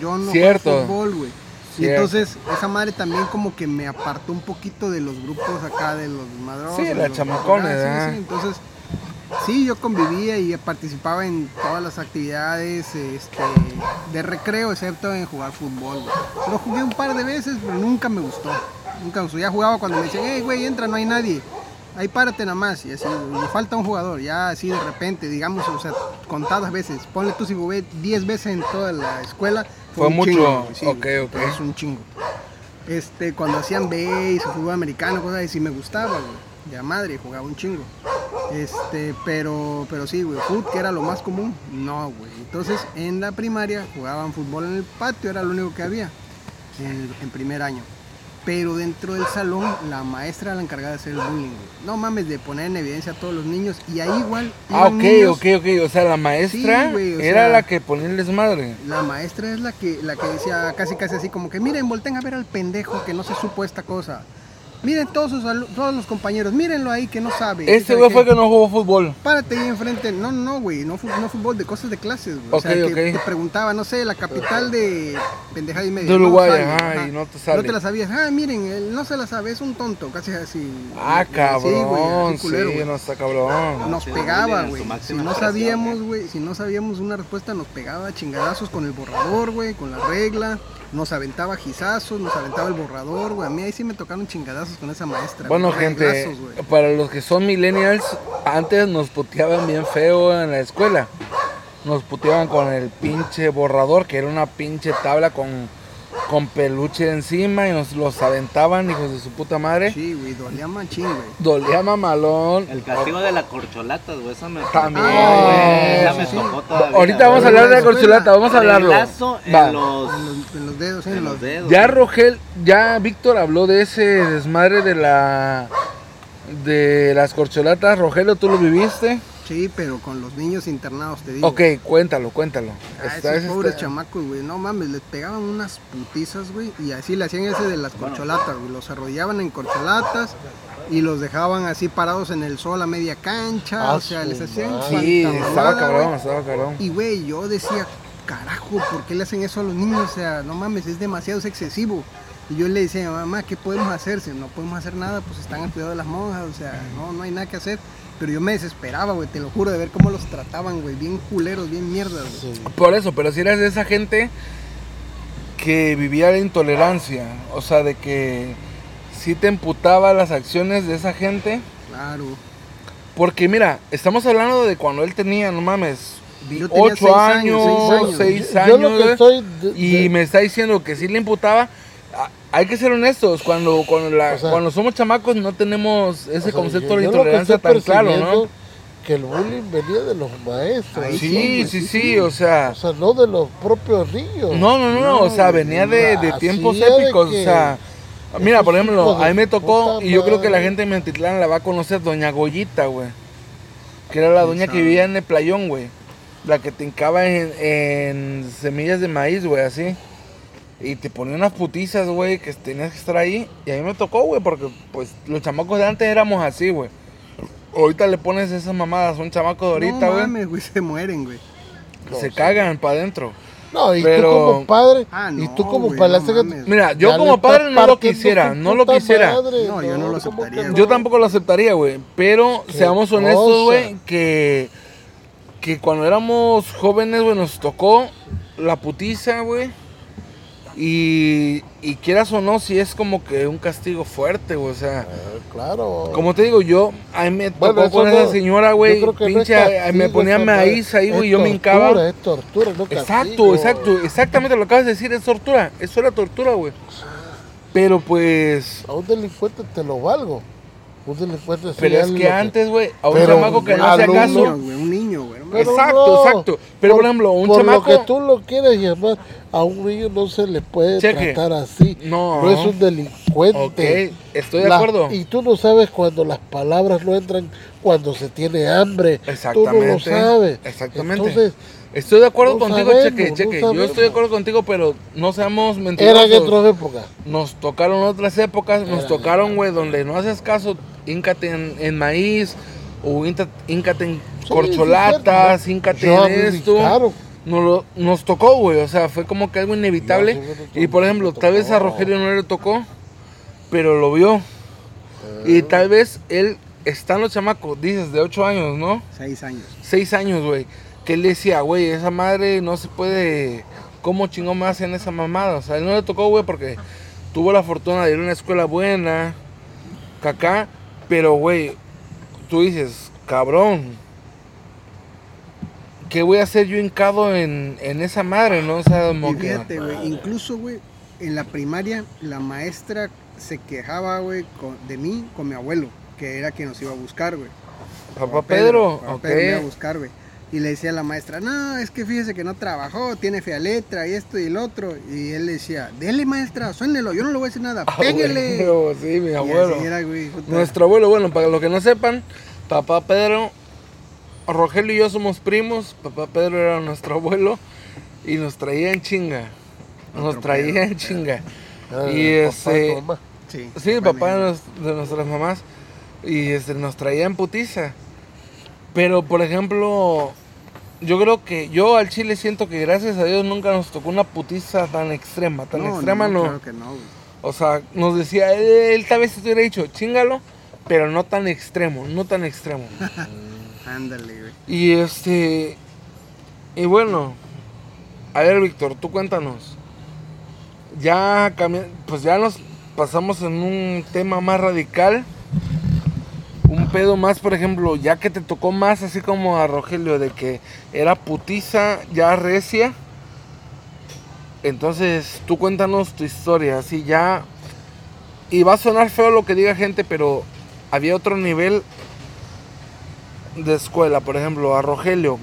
Yo no Cierto. fútbol, güey. Y entonces esa madre también como que me apartó un poquito de los grupos acá de los madrosos. Sí, de los- chamacones, sí, sí, entonces sí, yo convivía y participaba en todas las actividades este, de recreo, excepto en jugar fútbol. güey. Lo jugué un par de veces, pero nunca me gustó. Nunca me gustó. Ya jugaba cuando me decían, hey, güey, entra, no hay nadie. Ahí párate nada más. Y así, y falta un jugador. Ya así de repente, digamos, o sea, contadas veces. Ponle tú si jugué 10 veces en toda la escuela. Fue un mucho. chingo, sí, Ok, güey, ok. Es un chingo. Este, cuando hacían base o fútbol americano, cosas así, sí me gustaba, güey. Ya madre, jugaba un chingo. Este, pero, pero sí, güey, fútbol, que era lo más común, no, güey. Entonces, en la primaria jugaban fútbol en el patio, era lo único que había en, en primer año. Pero dentro del salón, la maestra era la encargada de hacer el bullying, güey. No mames, de poner en evidencia a todos los niños. Y ahí igual. Ah, ok, niños- ok, ok. O sea, la maestra Sí, güey, o era sea- la que ponía el desmadre. La maestra es la que, la que decía casi casi así como que miren, volten a ver al pendejo que no se supo esta cosa. Miren todos sus alu- todos los compañeros, mírenlo ahí que no sabe. Este ¿Sabe güey fue que no jugó fútbol. Párate ahí enfrente. No, no, güey, no, no fútbol, de cosas de clases, güey. Ok, o sea, que te preguntaba, no sé, la capital de pendejada y media. De Uruguay, no, sale, ajá, y no te sale. No te la sabías. Ah, miren, él no se la sabe, es un tonto, casi así. Ah, Sí, cabrón. güey, así Sí, güey. no está cabrón. Nos Sí, pegaba, güey. Si no sabíamos, güey, si no sabíamos una respuesta, nos pegaba a chingadazos con el borrador, güey, con la regla. Nos aventaba gizazos, nos aventaba el borrador, güey. A mí ahí sí me tocaron chingadazos con esa maestra. Bueno, gente, reglazos, para los que son millennials, antes nos puteaban bien feo en la escuela. Nos puteaban con el pinche borrador, que era una pinche tabla con, con peluche encima, y nos los aventaban, hijos de su puta madre. Sí, güey, dolía machín, güey. Dolía mamalón. El castigo de la corcholata, güey, esa me También. tocó, güey, esa me sí, sí. tocó todavía. Ahorita vamos a hablar de la corcholata, vamos a hablarlo. En Va. los, En los, en los dedos, en en los dedos. Ya. Rogel, ya Víctor habló de ese desmadre de la de las corcholatas. Rogelio, ¿tú lo viviste? Sí, pero con los niños internados, te digo. Ok, cuéntalo, cuéntalo. Ah, Está- esos pobres está- chamacos, güey. No mames, les pegaban unas putizas, güey. Y así le hacían ese de las corcholatas, güey. Los arrollaban en corcholatas y los dejaban así parados en el sol a media cancha. Ah, o sea, les hacían. Sí, estaba cabrón, estaba cabrón. Y, güey, yo decía, carajo, ¿por qué le hacen eso a los niños? O sea, no mames, es demasiado es excesivo. Y yo le decía, mamá, ¿qué podemos hacer? Si no podemos hacer nada, pues están al cuidado de las monjas, o sea, no, no hay nada que hacer. Pero yo me desesperaba, güey, te lo juro, de ver cómo los trataban, güey, bien culeros, bien mierdas, güey. Sí. Por eso, pero si eras de esa gente que vivía la intolerancia, o sea, de que si te emputaba las acciones de esa gente, Claro. porque mira, estamos hablando de cuando él tenía, no mames, Yo tenía 8 seis años, años, seis 6 Yo- años, Yo lo que güey, estoy. de- y de- me está diciendo que sí le imputaba. Hay que ser honestos, cuando cuando, la- O sea, cuando somos chamacos no tenemos ese o sea, concepto yo- de intolerancia tan claro, ¿no? Que el bullying venía de los maestros. Sí, sí, sí, o sea, O sea, no de los propios niños. No, no, no, No, o sea, venía de, tiempos de épicos, o sea, mira, por ejemplo, a mí me tocó, y yo creo que la gente de Mentitlán la va a conocer, Doña Goyita, güey. que era la doña que vivía en el playón, güey. La que te hincaba en, en semillas de maíz, güey, así. Y te ponía unas putizas, güey, que tenías que estar ahí. Y a mí me tocó, güey, porque pues los chamacos de antes éramos así, güey. Ahorita le pones esas mamadas a un chamaco de ahorita, no güey. mames, güey, se mueren, güey. se cagan para adentro. No, y Pero- tú como padre, Ah, y no, tú como güey, padre, no mames. Mira, yo ya como padre no lo quisiera, no lo quisiera. madre, No, yo no lo ¿cómo que aceptaría, no? Yo tampoco lo aceptaría, güey. Pero Qué seamos honestos, cosa. güey, que, que cuando éramos jóvenes, güey, nos tocó la putiza, güey. Y, y quieras o no, si es como que un castigo fuerte, güey. O sea, Claro. como te digo, yo, a mí me tocó Bueno, con no- esa señora, güey, no pinche, castigo, me ponía maíz ahí, güey, yo me hincaba. tortura, Es tortura, no Exacto, castigo. exacto, exactamente lo que acabas de decir, es tortura. Eso era tortura, güey. Pero pues, A un delincuente te lo valgo. Un delincuente pero es que antes, güey, a un chamaco que no hacía caso. Pero Exacto, no, exacto. Pero, por ejemplo, un por chamaco- lo que tú lo quieres llamar, a un niño no se le puede Cheque. tratar así. No. No es un delincuente. Ok, estoy de La- acuerdo. y tú no sabes cuando las palabras no entran cuando se tiene hambre. Tú no Exactamente. lo sabes. Exactamente. Entonces, Estoy de acuerdo no contigo, sabemos, cheque, no cheque. Yo estoy de acuerdo contigo, pero no seamos mentirosos. en otras épocas. Nos tocaron otras épocas, nos tocaron, güey, donde no haces caso, híncate en, en maíz, o híncate en Sí, corcholatas, sí, híncate en esto. claro. Nos, lo- nos tocó, güey, o sea, fue como que algo inevitable. Y por ejemplo, tal vez a. Rogelio no le tocó, pero lo vio. Y tal vez él, estando chamaco, dices, de 8 años, ¿no? Seis años. seis años, güey, que él decía, güey, esa madre no se puede, ¿cómo chingón me hacen esa mamada? O sea, él no le tocó, güey, porque tuvo la fortuna de ir a una escuela buena, cacá, pero, güey, tú dices, cabrón, ¿qué voy a hacer yo hincado en, en esa madre, no? O sea, como Y que- fíjate, güey, incluso, güey, en la primaria, la maestra se quejaba, güey, de mí con mi abuelo, que era quien nos iba a buscar, güey. Papá Pedro, Papá. Pedro me iba a buscar, güey. Y le decía a la maestra, no, es que fíjese que no trabajó, tiene fea letra y esto y el otro. Y él le decía, dele maestra, suénelo, yo no le voy a decir nada, (laughs) Ah, pégale. güey, sí, mi abuelo. era, güey. Nuestro abuelo, bueno, para los que no sepan, papá Pedro, Rogelio y yo somos primos, papá Pedro era nuestro abuelo y nos traía en chinga. Nos traía en chinga. Ah, Y ese- mamá. Sí, Sí, el papá de nuestras mamás. Y este, nos traía en putiza. Pero, por ejemplo, yo creo que yo al chile siento que gracias a Dios nunca nos tocó una putiza tan extrema. Tan extrema no. Claro que no, güey. O sea, nos decía, él, él tal vez te hubiera dicho, chingalo, pero no tan extremo, no tan extremo. (laughs) Ándale, güey. y este, y bueno, a ver, Víctor, tú cuéntanos. Ya pues ya nos pasamos en un tema más radical. Un pedo más, por ejemplo, ya que te tocó más, así como a Rogelio, de que era putiza ya recia. Entonces, tú cuéntanos tu historia, así ya. Y va a sonar feo lo que diga gente, pero había otro nivel de escuela, por ejemplo, a Rogelio,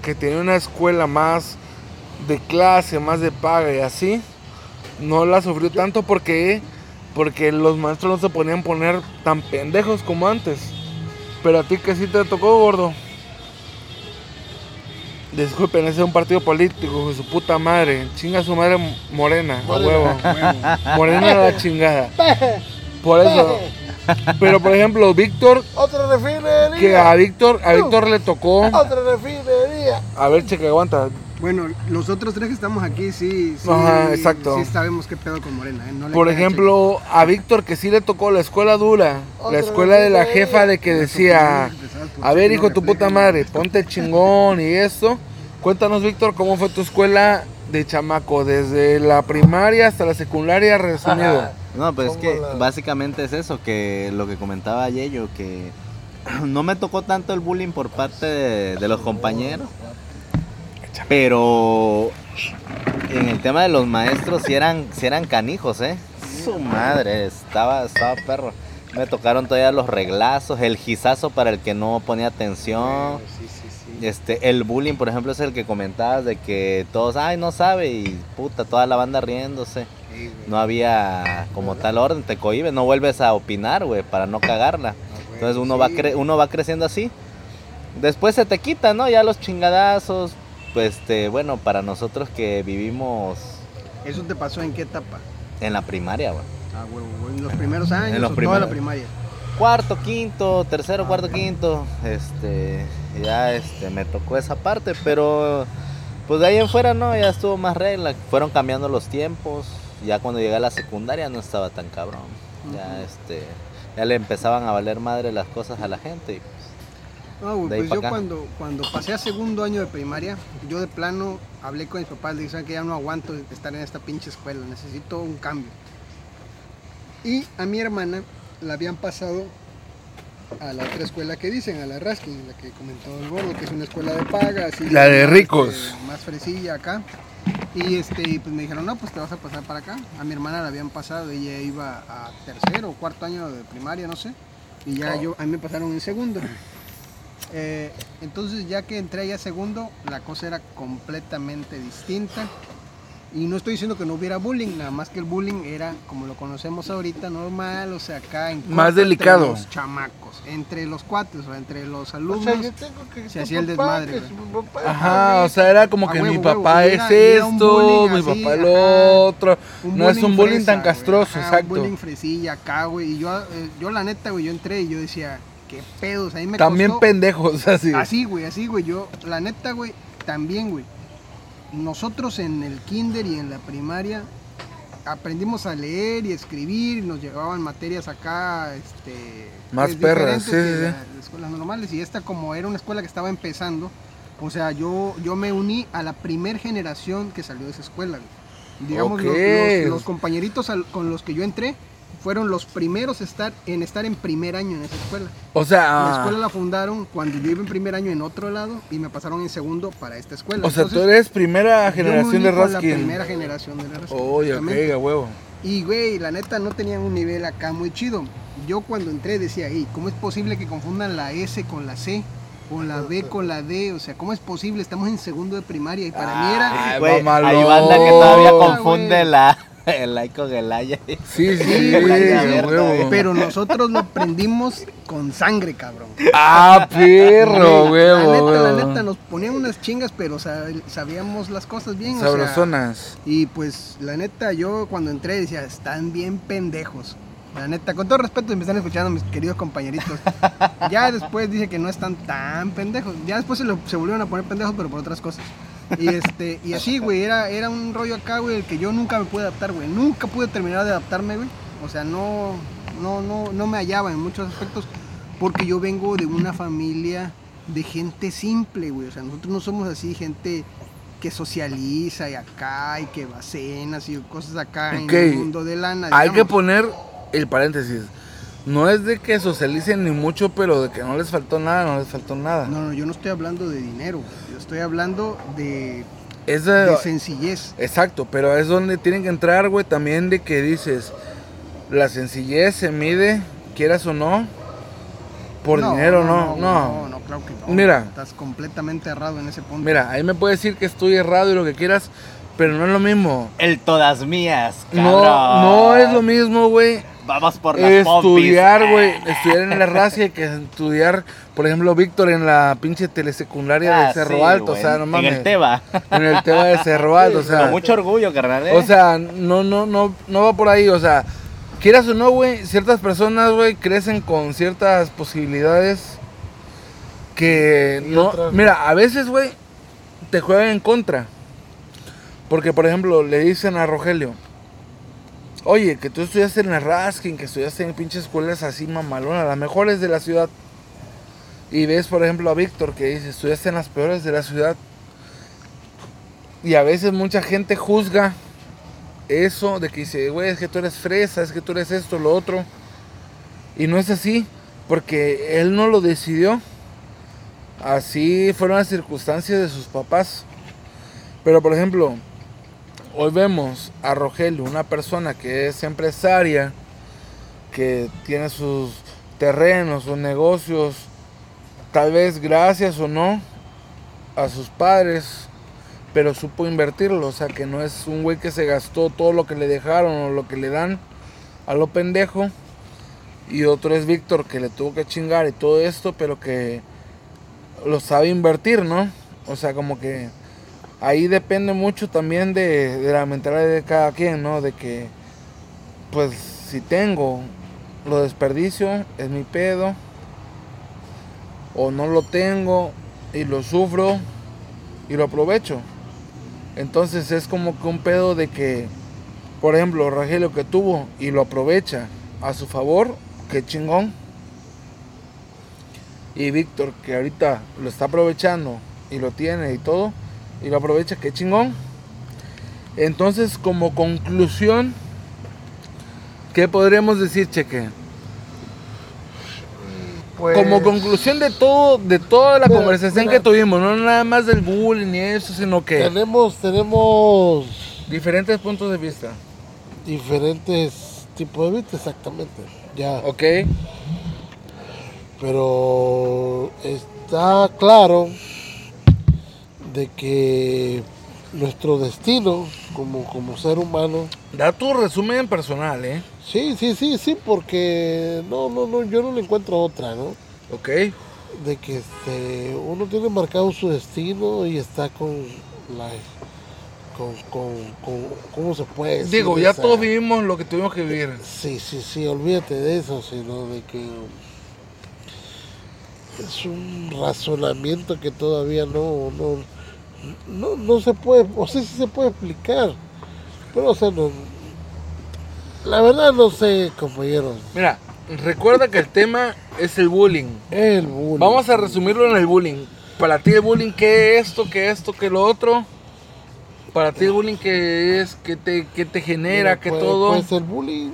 que tenía una escuela más de clase, más de paga y así, no la sufrió tanto porque porque los maestros no se ponían poner tan pendejos como antes. Pero a ti que sí te tocó, gordo. Disculpen, ese es un partido político, su puta madre. Chinga su madre morena, a huevo. Morena a la chingada. Por eso. Pero por ejemplo, Víctor, Otra refinería. que a Víctor, a Víctor le tocó. Otra refinería. A ver, cheque, aguanta. Bueno, los otros tres que estamos aquí, sí, sí, Ajá, exacto. sí sabemos qué pedo con Morena, ¿eh? No le Por ejemplo, a Víctor que sí le tocó la escuela dura, la escuela de la jefa de que decía, a ver hijo de tu puta madre, ponte chingón y eso. Cuéntanos Víctor, ¿cómo fue tu escuela de chamaco? Desde la primaria hasta la secundaria resumido. (laughs) No, pues es ¿Cómo que la- básicamente es eso, que lo que comentaba Yello, que (clears throat) no me tocó tanto el bullying por parte de, de los compañeros, pero en el tema de los maestros sí eran, sí eran canijos, ¿eh? Su madre, estaba, estaba perro. Me tocaron todavía los reglazos, el gizazo para el que no ponía atención. Sí, sí, sí. Este, el bullying, por ejemplo, es el que comentabas de que todos, ay, no sabe, y puta, toda la banda riéndose. No había como tal orden, te cohibes, no vuelves a opinar, güey, para no cagarla. Entonces uno, va cre- uno va creciendo así. Después se te quita, ¿no? Ya los chingadazos. Pues, este, bueno, para nosotros que vivimos ¿Eso te pasó en qué etapa? en la primaria, güey. Ah, huevo, güey, en los primeros años En los o toda la primaria. Cuarto, quinto, tercero, cuarto, quinto. Este, ya este, me tocó esa parte, pero pues de ahí en fuera no, ya estuvo más regla. Fueron cambiando los tiempos. Ya cuando llegué a la secundaria no estaba tan cabrón. Ya este, ya le empezaban a valer madre las cosas a la gente. y, No, güey, De ahí pues yo acá. cuando, cuando pasé a segundo año de primaria, yo de plano hablé con mis papás, le dije, "¿Saben que ya no aguanto estar en esta pinche escuela, necesito un cambio. Y a mi hermana la habían pasado a la otra escuela que dicen, a la Raskin, la que comentó el gordo, que es una escuela de paga, así. La de más, ricos. este, más fresilla acá. Y este, y pues me dijeron, no, pues te vas a pasar para acá. A mi hermana la habían pasado, ella iba a tercero o cuarto año de primaria, no sé. Y ya yo, a mí me pasaron en segundo. Eh, entonces ya que entré ya a segundo, la cosa era completamente distinta. Y no estoy diciendo que no hubiera bullying, nada más que el bullying era, como lo conocemos ahorita, normal, o sea, acá en Más delicado. Entre los chamacos, entre los cuates, o sea, entre los O alumnos. sea, yo tengo que se hacía el desmadre, Ajá, o sea, era como que huevo, mi papá es era esto, mi así, papá el ajá. otro. No es un bullying tan castroso, güey, ajá, exacto. Un bullying fresilla acá, güey. Y yo, eh, yo la neta, güey, yo entré y yo decía, qué pedos, ahí me También costó- pendejos, (laughs) así. Así, güey, así, güey. Yo, la neta, güey, también, güey. Nosotros en el kinder y en la primaria aprendimos a leer y escribir, nos llevaban materias acá, este... Más pues, perras, sí, sí, sí. la- las escuelas normales. Y esta como era una escuela que estaba empezando, o sea, yo, yo me uní a la primer generación que salió de esa escuela, güey. Digamos, los- Ok. los, los compañeritos al- con los que yo entré fueron los primeros estar, en estar en primer año en esa escuela. O La sea, escuela la fundaron cuando yo iba en primer año en otro lado y me pasaron en segundo para esta escuela. o sea, tú eres primera generación de con La Raskin. primera generación de la Raskin. Oye, ok, exactamente. a huevo. Y güey, la neta no tenían un nivel acá muy chido. Yo cuando entré decía, "Ey, ¿cómo es posible que confundan la S con la C? O la B con la D, o sea, ¿cómo es posible? Estamos en segundo de primaria y para mí era... Ay, Güey, mamalón. hay banda que todavía confunde la, el like con el aya. Sí, sí, (laughs) güey, abierta. Pero nosotros lo aprendimos con sangre, cabrón. Ah, (laughs) perro, Güey, huevo, La neta, la neta, nos ponían unas chingas, pero sab- sabíamos las cosas bien. o sea, Sabrosonas. Y pues la neta, yo cuando entré decía, están bien pendejos. La neta, con todo respeto, si me están escuchando mis queridos compañeritos. (laughs) ya después dije que no están tan pendejos. Ya después se, lo- se volvieron a poner pendejos, pero por otras cosas. Y este, y así, güey, era, era un rollo acá, güey, el que yo nunca me pude adaptar, güey. Nunca pude terminar de adaptarme, güey. O sea, no, no, no, no me hallaba en muchos aspectos. Porque yo vengo de una familia de gente simple, güey. O sea, nosotros no somos así, gente que socializa y acá y que va a cenas y cosas acá en el mundo de lana. Hay que poner el paréntesis. No es de que socialicen ni mucho, pero de que no les faltó nada, no les faltó nada. No, no, yo no estoy hablando de dinero. Yo estoy hablando de, Es de de- sencillez. Exacto, pero es donde tienen que entrar, güey, también de que dices, la sencillez se mide, quieras o no, por dinero, no, no. No, no, claro que no. Mira. Estás completamente errado en ese punto. Mira, ahí me puedes decir que estoy errado y lo que quieras, pero no es lo mismo. El todas mías, No, cabrón. no es lo mismo, güey, Vamos por las estudiar, güey, (laughs) estudiar en la racia que estudiar, por ejemplo, Víctor en la pinche telesecundaria Ah, de Cerro sí, Alto, o sea, no mames. En el Teba. En el tema de Cerro Alto, o sea. Con mucho orgullo, carnal. ¿eh? O sea, no, no, no, no va por ahí, o sea, quieras o no, güey, ciertas personas, güey, crecen con ciertas posibilidades que Y no, otras no. mira, a veces, güey, te juegan en contra. Porque, por ejemplo, le dicen a Rogelio, oye, que tú estudiaste en la Raskin, que estudiaste en pinches escuelas así mamalonas, las mejores de la ciudad. Y ves, por ejemplo, a Víctor que dice, estudiaste en las peores de la ciudad. Y a veces mucha gente juzga eso de que dice, güey, es que tú eres fresa, es que tú eres esto, lo otro. Y no es así, porque él no lo decidió. Así fueron las circunstancias de sus papás. Pero por ejemplo, hoy vemos a Rogelio, una persona que es empresaria, que tiene sus terrenos, sus negocios, tal vez gracias o no a sus padres, pero supo invertirlo, o sea que no es un güey que se gastó todo lo que le dejaron o lo que le dan a lo pendejo. Y otro es Víctor, que le tuvo que chingar y todo esto, pero que lo sabe invertir, ¿no? O sea, como que ahí depende mucho también de, de la mentalidad de cada quien, ¿no? De que, pues, si tengo, lo desperdicio, es mi pedo. O no lo tengo y lo sufro y lo aprovecho. Entonces es como que un pedo de que, por ejemplo, Rogelio que tuvo y lo aprovecha a su favor, qué chingón. Y Víctor que ahorita lo está aprovechando y lo tiene y todo, y lo aprovecha, qué chingón. Entonces como conclusión, ¿qué podríamos decir, Cheque? Pues, Como conclusión de todo, de toda la Mira, conversación mira. que tuvimos, no nada más del bullying ni eso, sino que tenemos, tenemos diferentes puntos de vista. diferentes tipos de vista, exactamente. Ya. ¿Ok? Pero está claro de que nuestro destino como, como ser humano, Da tu resumen personal, ¿eh? sí, sí, sí, sí, porque no, no, no, yo no le encuentro otra, ¿no? ¿Ok? De que este, uno tiene marcado su destino y está con la, con, con, con- ¿cómo se puede decir? Digo, ya Esa- todos vivimos lo que tuvimos que vivir. Sí, sí, sí, olvídate de eso, sino de que es un razonamiento que todavía no, no, no, no se puede, o sea, sí se puede explicar, pero o sea, no, la verdad no sé, compañeros, Mira, recuerda que el tema es el bullying. el bullying. Vamos a resumirlo en el bullying. Para ti el bullying, ¿qué esto, qué esto, qué lo otro? Para ti el bullying, ¿qué es? ¿Qué te, qué te genera? Mira, ¿Qué pues, todo? Pues el bullying,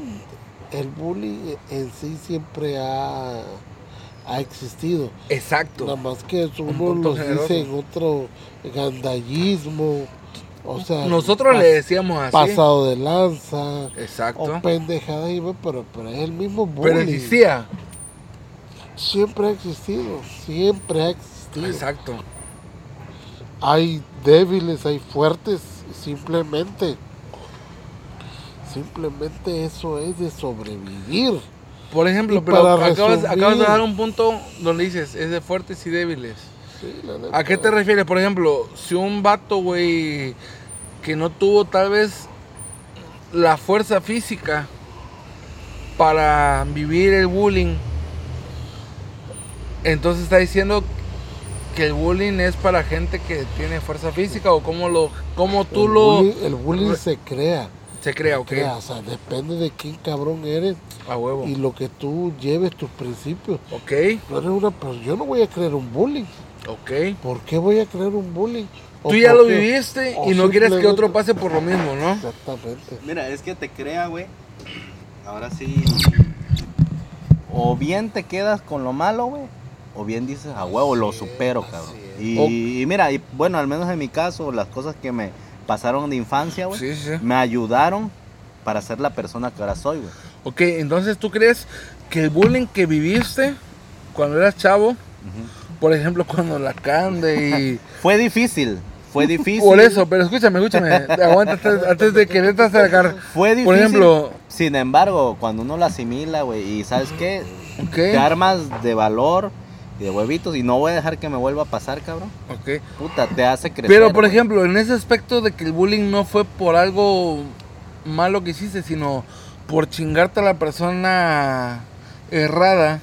el bullying en sí siempre ha, ha existido. Exacto. Nada más que eso Un uno punto los generoso. dice en otro gandallismo, o sea, Nosotros le decíamos así. pasado de lanza Exacto. o pendejada, pero, pero es el mismo bullying. Pero existía. Siempre ha existido, siempre ha existido. Exacto. Hay débiles, hay fuertes, simplemente. Simplemente eso es de sobrevivir. Por ejemplo, pero acabas, de dar un punto donde dices, es de fuertes y débiles. Sí, la neta. ¿A qué te refieres? Por ejemplo, si un vato, güey, que no tuvo tal vez la fuerza física para vivir el bullying, entonces está diciendo que el bullying es para gente que tiene fuerza física o cómo lo, cómo tú el lo el bullying se crea. Se crea, ok, crea, O sea, depende de quién cabrón eres a huevo, y lo que tú lleves, tus principios. ok, No eres una persona, yo no voy a creer un bullying. ok. ¿Por qué voy a creer un bullying? O Tú ya lo viviste y no quieres que otro pase por lo mismo, ¿no? Exactamente. Mira, es que te crea, güey. Ahora sí. O bien te quedas con lo malo, güey. O bien dices, a huevo, lo supero, cabrón. Y, y mira, y bueno, al menos en mi caso, las cosas que me pasaron de infancia, güey, Sí, sí. sí. me ayudaron para ser la persona que ahora soy, güey. Ok, entonces tú crees que el bullying que viviste cuando eras chavo, por ejemplo, cuando la cande y... (laughs) Fue difícil, fue difícil. Por eso, pero escúchame, escúchame, aguanta antes, de quererte sacar. Fue difícil. Por ejemplo, Sin embargo, cuando uno lo asimila, güey, y sabes qué, te ok, armas de valor y de huevitos y no voy a dejar que me vuelva a pasar, cabrón. ok. Puta, te hace crecer. Pero por ejemplo, en ese aspecto de que el bullying no fue por algo malo que hiciste, sino por chingarte a la persona errada,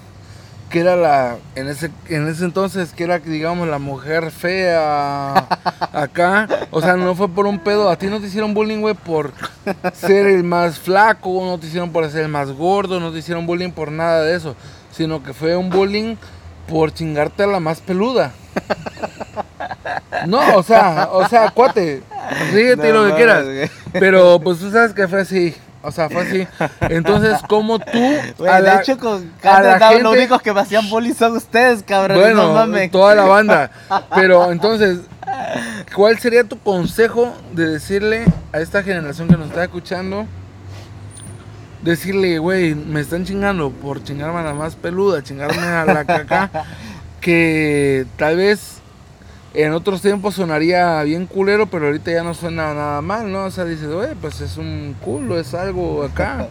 que era la, en ese, en ese entonces, que era, digamos, la mujer fea (laughs) acá. O sea, no fue por un pedo. A ti no te hicieron bullying, güey, por ser el más flaco, no te hicieron por ser el más gordo, no te hicieron bullying por nada de eso, sino que fue un bullying por chingarte a la más peluda. No, o sea, o sea, cuate, ríete No lo que quieras. güey. Pero pues tú sabes que fue así. O sea, fue así. Entonces, ¿cómo tú Güey, a de la- hecho, con Carlos, los gente- únicos que me hacían bullying son ustedes, cabrón. bueno, no mames. toda la banda. Pero entonces, ¿cuál sería tu consejo de decirle a esta generación que nos está escuchando? Decirle, güey, me están chingando por chingarme a la más peluda, chingarme a la caca, (laughs) que tal vez en otros tiempos sonaría bien culero, pero ahorita ya no suena nada mal, ¿no? O sea, dices, güey, pues es un culo, es algo acá.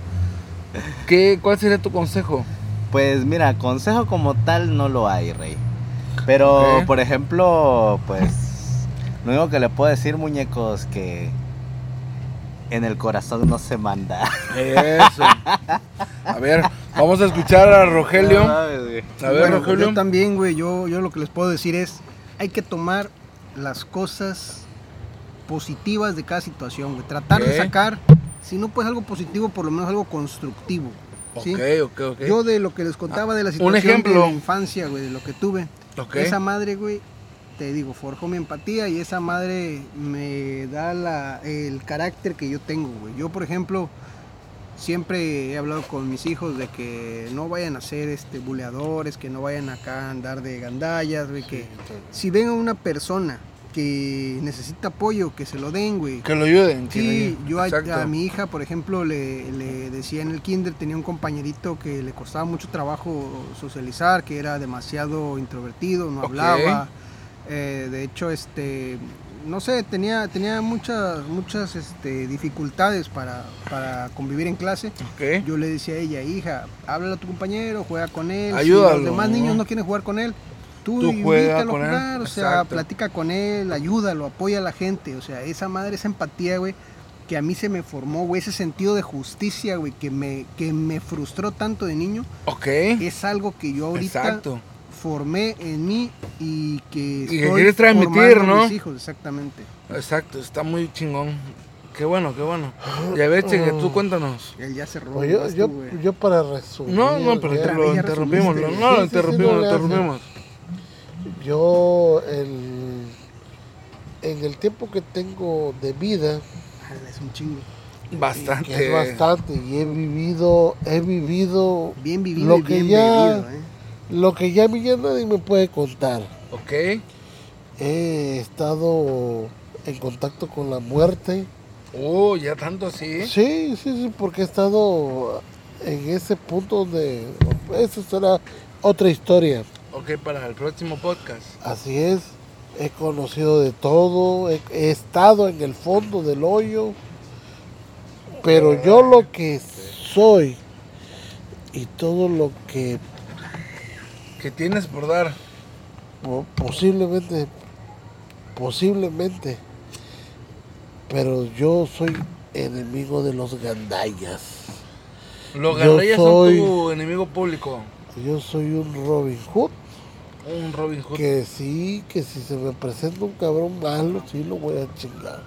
(laughs) ¿Qué, ¿Cuál sería tu consejo? Pues mira, consejo como tal no lo hay, Rey. Pero, por ejemplo, pues, lo único que le puedo decir, muñecos, que en el corazón no se manda. Eso. A ver, vamos a escuchar a Rogelio. No. A ver, Bueno, Rogelio. yo también, güey, yo, yo lo que les puedo decir es, hay que tomar las cosas positivas de cada situación, güey. Tratar de sacar, si no pues algo positivo, por lo menos algo constructivo. ¿sí? Ok, ok, ok. Yo de lo que les contaba de la un situación ejemplo. de la infancia, güey, de lo que tuve. Ok. Esa madre, güey, te digo, forjó mi empatía y esa madre me da la, el carácter que yo tengo, güey. Yo, por ejemplo, siempre he hablado con mis hijos de que no vayan a ser este, buleadores, que no vayan acá a andar de gandallas, güey, que si ven a una persona que necesita apoyo, que se lo den, güey. Que lo ayuden. que lo Sí, ayuden. yo a, mi hija, por ejemplo, le, le decía en el kinder, tenía un compañerito que le costaba mucho trabajo socializar, que era demasiado introvertido, no hablaba. Eh, de hecho, este, no sé, tenía, tenía muchas, muchas este, dificultades para, para convivir en clase. Yo le decía a ella, hija, háblale a tu compañero, juega con él. Si los demás niños no quieren jugar con él, tú, Tú juega invítalo con a él, jugar, o sea, exacto. platica con él, ayúdalo, apoya a la gente. O sea, esa madre, esa empatía, güey, que a mí se me formó, güey, ese sentido de justicia, güey, que me, que me frustró tanto de niño, Ok. es algo que yo ahorita Exacto. Formé en mí y que que estoy quieres transmitir, a ¿no? mis hijos, exactamente. Exacto. Está muy chingón. Qué bueno, qué bueno. Y a ver, Cheque, tú cuéntanos. Él ya cerró. Pues yo, para resumir. No, no, pero ya- lo ya interrumpimos. No, lo Sí, sí, sí, interrumpimos, no lo interrumpimos. Yo, el, en el tiempo que tengo de vida, Ala, Es un chingo. Bastante. que es bastante, y he vivido, he vivido Bien vivido Lo y que bien ya- bebido, ¿eh? Lo que ya a mí ya nadie me puede contar. Ok. He estado en contacto con la muerte. Oh, ya tanto así. Sí, sí, sí, porque he estado en ese punto de... Eso será otra historia. Ok, para el próximo podcast. Así es, he conocido de todo, he, he estado en el fondo del hoyo, pero yo lo que soy y todo lo que ¿Qué tienes por dar? po- posiblemente, posiblemente, pero yo soy enemigo de los gandallas. Los gandallas soy- son tu enemigo público. Yo soy un Robin Hood Un Robin Hood. que sí, que si se me presenta un cabrón malo, sí lo voy a chingar.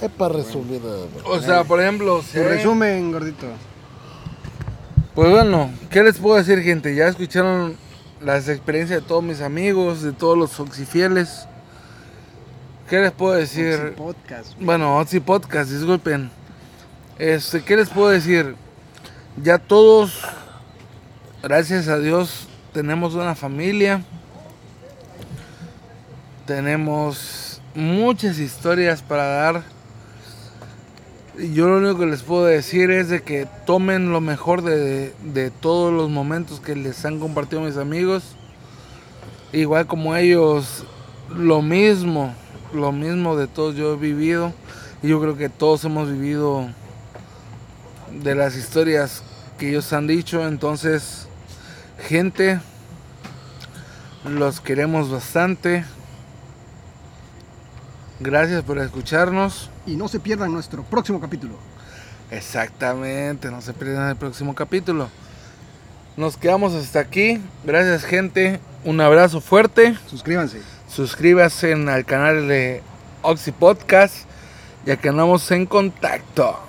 Es para resumir nada más. O sea, por ejemplo, si hay- resumen, gordito. Pues bueno, ¿qué les puedo decir, gente? Ya escucharon las experiencias de todos mis amigos, de todos los oxifieles. ¿Qué les puedo decir? Oxy Podcast. Bueno, Oxy Podcast, disculpen. Este, ¿qué les puedo decir? Ya todos, gracias a Dios, tenemos una familia. Tenemos muchas historias para dar. Yo lo único que les puedo decir es de que tomen lo mejor de, de todos los momentos que les han compartido mis amigos. Igual como ellos, lo mismo, lo mismo de todos yo he vivido. Y yo creo que todos hemos vivido de las historias que ellos han dicho. Entonces, gente, los queremos bastante. Gracias por escucharnos. Y no se pierdan nuestro próximo capítulo. Exactamente, no se pierdan el próximo capítulo. Nos quedamos hasta aquí. Gracias gente. Un abrazo fuerte. Suscríbanse. Suscríbanse al canal de Oxy Podcast. Ya que andamos en contacto.